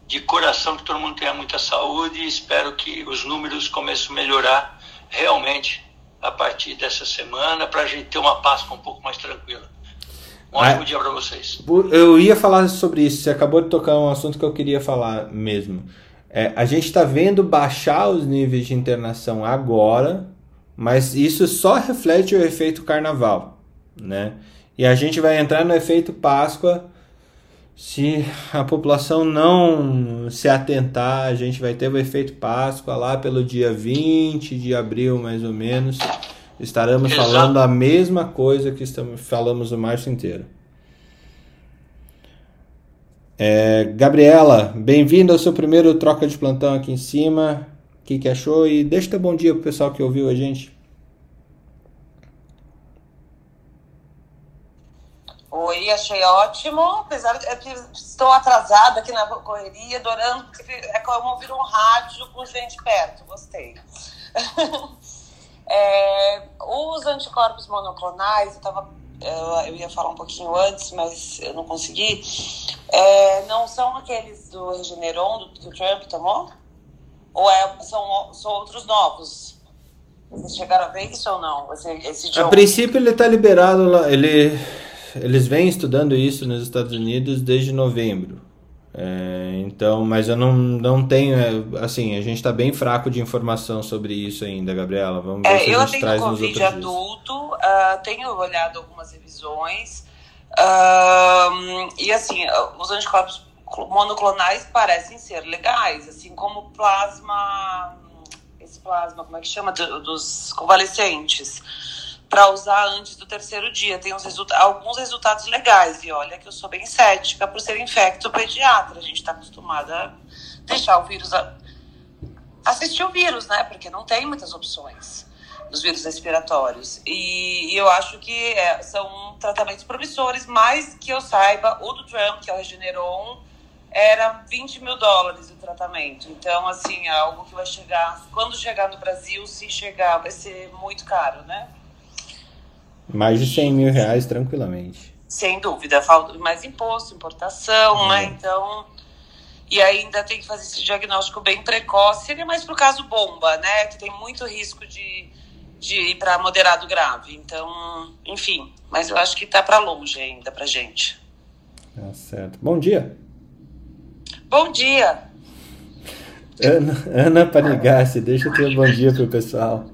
de coração que todo mundo tenha muita saúde e espero que os números comecem a melhorar realmente a partir dessa semana para a gente ter uma Páscoa um pouco mais tranquila. Um ah, ótimo dia para vocês. Eu ia falar sobre isso, você acabou de tocar um assunto que eu queria falar mesmo. É, a gente está vendo baixar os níveis de internação agora, mas isso só reflete o efeito carnaval, né? E a gente vai entrar no efeito Páscoa se a população não se atentar, a gente vai ter o efeito Páscoa lá pelo dia 20 de abril, mais ou menos. Estaremos Exato. falando a mesma coisa que estamos, falamos o março inteiro. É, Gabriela, bem-vinda ao seu primeiro troca de plantão aqui em cima. O que, que achou? E deixa teu bom dia pro pessoal que ouviu a gente. Oi, achei ótimo, apesar de que estou atrasada aqui na correria, adorando, é como ouvir um rádio com gente perto, gostei. é, os anticorpos monoclonais, eu, tava, eu ia falar um pouquinho antes, mas eu não consegui, é, não são aqueles do Regeneron, do que o Trump tomou? Ou é, são, são outros novos? Vocês chegaram a ver isso ou não? Esse, esse a princípio ele está liberado lá, ele eles vêm estudando isso nos Estados Unidos desde novembro. É, então, mas eu não, não tenho, é, assim, a gente está bem fraco de informação sobre isso ainda, Gabriela. Vamos ver é, se a gente traz nos outros. Eu tenho Covid adulto, uh, tenho olhado algumas revisões, uh, e assim, os anticorpos monoclonais parecem ser legais, assim como plasma, esse plasma, como é que chama, dos convalescentes para usar antes do terceiro dia. Tem uns resulta alguns resultados legais. E olha que eu sou bem cética por ser infecto pediatra. A gente está acostumada a deixar o vírus. A... assistir o vírus, né? Porque não tem muitas opções dos vírus respiratórios. E, e eu acho que é, são tratamentos promissores, mas que eu saiba, o do Trump, que é o Regeneron, era 20 mil dólares o tratamento. Então, assim, é algo que vai chegar. Quando chegar no Brasil, se chegar, vai ser muito caro, né? Mais de 100 mil reais, tranquilamente. Sem dúvida, falta mais imposto, importação, uhum. né? Então. E ainda tem que fazer esse diagnóstico bem precoce. Seria mais pro caso bomba, né? Que tem muito risco de, de ir para moderado grave. Então, enfim. Mas eu acho que tá para longe ainda pra gente. Tá certo. Bom dia. Bom dia. Ana, Ana Panigassi, deixa eu ter um bom dia pro pessoal.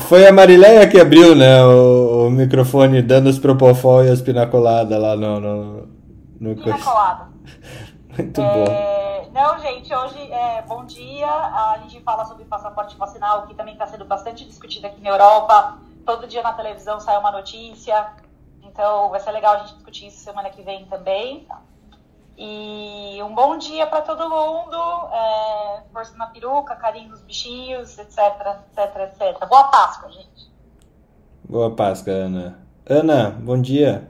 Foi a Marileia que abriu, né, o, o, microfone dando os propofol e as pinacoladas lá no... no, no Pinacolada. Muito é, bom. Não, gente, hoje é bom dia. A gente fala sobre passaporte vacinal, que também está sendo bastante discutido aqui na Europa. Todo dia na televisão sai uma notícia. Então vai ser legal a gente discutir isso semana que vem também. E um bom dia para todo mundo. É, força na peruca, carinho nos bichinhos, etc, etc, etc. Boa Páscoa, gente. Boa Páscoa, Ana. Ana, bom dia.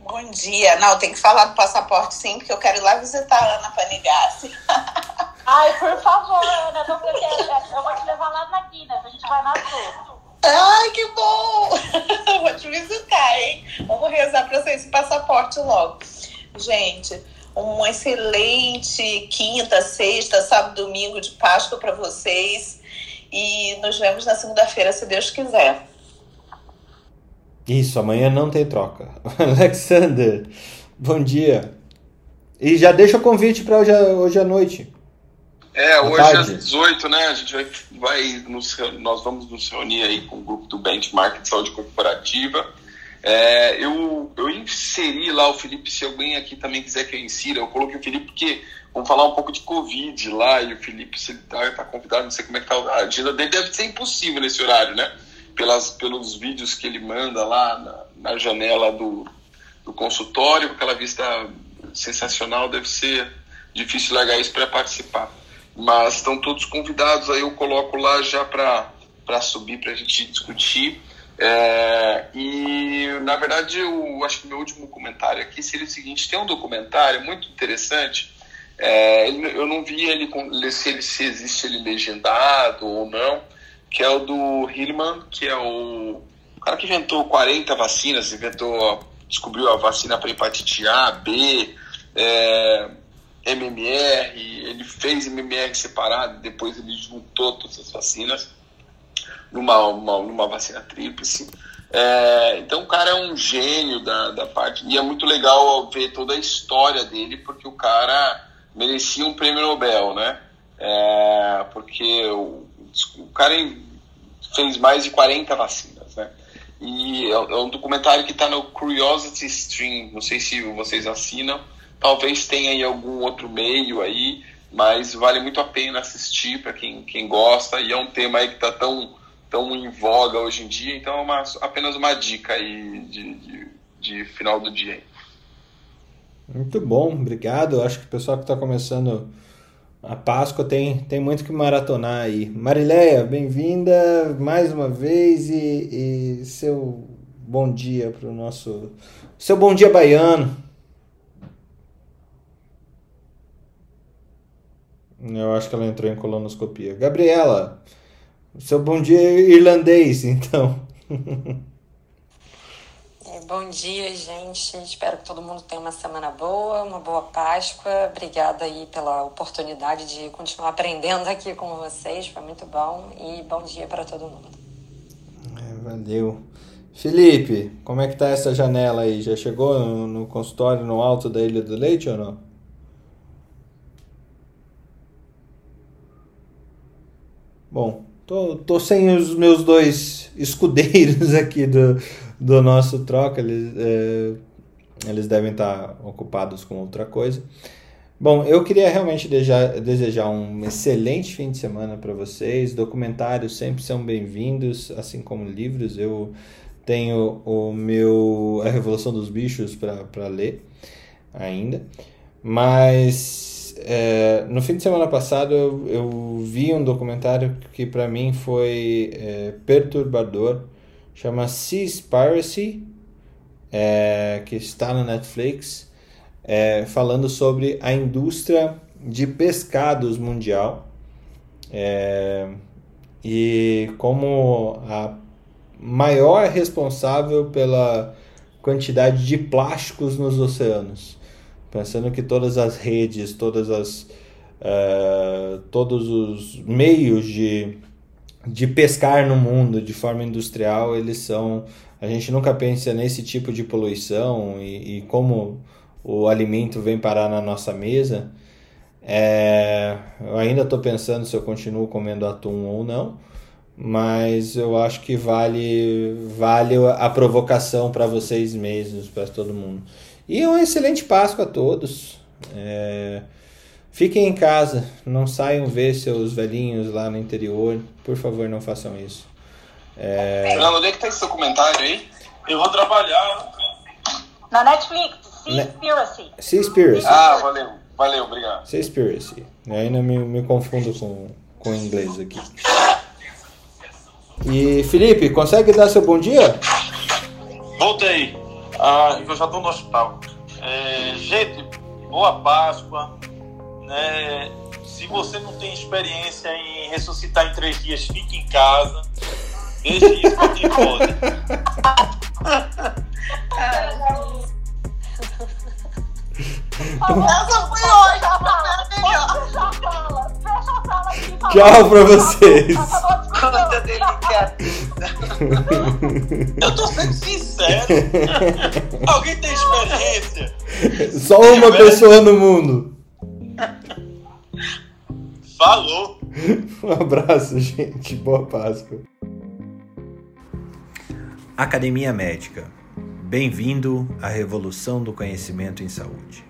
Bom dia. Não, tem que falar do passaporte sim, porque eu quero ir lá visitar a Ana Panigassi. Ai, por favor, Ana, não quero. Eu vou te levar lá na Guinness, a gente vai na. Ai, que bom! vou te visitar, hein? Vamos rezar para ser esse passaporte logo. Gente, uma excelente quinta, sexta, sábado, domingo de Páscoa para vocês. E nos vemos na segunda-feira, se Deus quiser. Isso, amanhã não tem troca. Alexander, bom dia. E já deixa o convite para hoje, hoje à noite. É, hoje tarde. às 18, né? A gente vai, vai nos, nós vamos nos reunir aí com o grupo do Benchmark de Saúde Corporativa é, eu, eu inseri lá o Felipe, se alguém aqui também quiser que eu insira, eu coloquei o Felipe porque vamos falar um pouco de Covid lá, e o Felipe, se ele tá, tá convidado, não sei como é que tá a agenda dele, deve ser impossível nesse horário, né? Pelas, pelos vídeos que ele manda lá na, na janela do, do consultório, com aquela vista sensacional, deve ser difícil largar isso para participar. Mas estão todos convidados, aí eu coloco lá já para subir para a gente discutir. É, e, na verdade, eu acho que meu último comentário aqui seria o seguinte: tem um documentário muito interessante. É, eu não vi ele se, ele se existe ele legendado ou não, que é o do Hillman, que é o, cara que inventou 40 vacinas, inventou, descobriu a vacina para hepatite A, B, é, MMR, ele fez MMR separado, depois ele juntou todas as vacinas numa, uma, numa vacina tríplice. É, então o cara é um gênio da, da parte. E é muito legal ver toda a história dele, porque o cara merecia um prêmio Nobel, né? É, porque o, o, cara fez mais de 40 vacinas, né? E é, é um documentário que está no Curiosity Stream, não sei se vocês assinam, talvez tenha aí algum outro meio aí, mas vale muito a pena assistir para quem, quem gosta, e é um tema aí que está tão tão em voga hoje em dia. Então é uma, apenas uma dica aí de, de, de final do dia. Muito bom, obrigado. Acho que o pessoal que está começando a Páscoa tem, tem muito que maratonar aí. Marileia, bem-vinda mais uma vez e, e seu bom dia para o nosso. Seu bom dia baiano. Eu acho que ela entrou em colonoscopia. Gabriela, seu bom dia irlandês, então. É, bom dia, gente. Espero que todo mundo tenha uma semana boa, uma boa Páscoa. Obrigada aí pela oportunidade de continuar aprendendo aqui com vocês. Foi muito bom e bom dia para todo mundo. É, valeu. Felipe, como é que tá essa janela aí? Já chegou no, no consultório no alto da Ilha do Leite ou não? Bom, Tô, tô sem os meus dois escudeiros aqui do, do nosso troca. Eles, é, eles devem estar ocupados com outra coisa. Bom, eu queria realmente desejar, desejar um excelente fim de semana para vocês. Documentários sempre são bem-vindos, assim como livros. Eu tenho o meu A Revolução dos Bichos para ler ainda. Mas é, no fim de semana passado eu, eu vi um documentário que para mim foi é, perturbador. Chama Seaspiracy, é, que está na Netflix é, falando sobre a indústria de pescados mundial é, e como a maior responsável pela quantidade de plásticos nos oceanos. Pensando que todas as redes, todas as, uh, todos os meios de, de pescar no mundo de forma industrial, eles são. A gente nunca pensa nesse tipo de poluição e, e como o alimento vem parar na nossa mesa. É, eu ainda estou pensando se eu continuo comendo atum ou não, mas eu acho que vale, vale a provocação para vocês mesmos, para todo mundo. E um excelente Páscoa a todos. É, fiquem em casa, não saiam ver seus velhinhos lá no interior. Por favor, não façam isso. É... Fernando, onde é que tá esse documentário aí? Eu vou trabalhar. Na Netflix. Seaspiracy. Seaspiracy. Ah, valeu. Valeu, obrigado. Seaspiracy. Ainda me, me confundo com, com o inglês aqui. E Felipe, consegue dar seu bom dia? Voltei. Ah, eu já estou no hospital. É, gente, boa Páscoa. Né? Se você não tem experiência em ressuscitar em três dias, fique em casa. Deixe isso para quem pode. Essa foi hoje, a Tchau pra vocês. Eu tô sendo sincero. Alguém tem experiência? Só uma pessoa no mundo. Falou. Um abraço, gente. Boa Páscoa. Academia Médica Bem-vindo à revolução do conhecimento em saúde.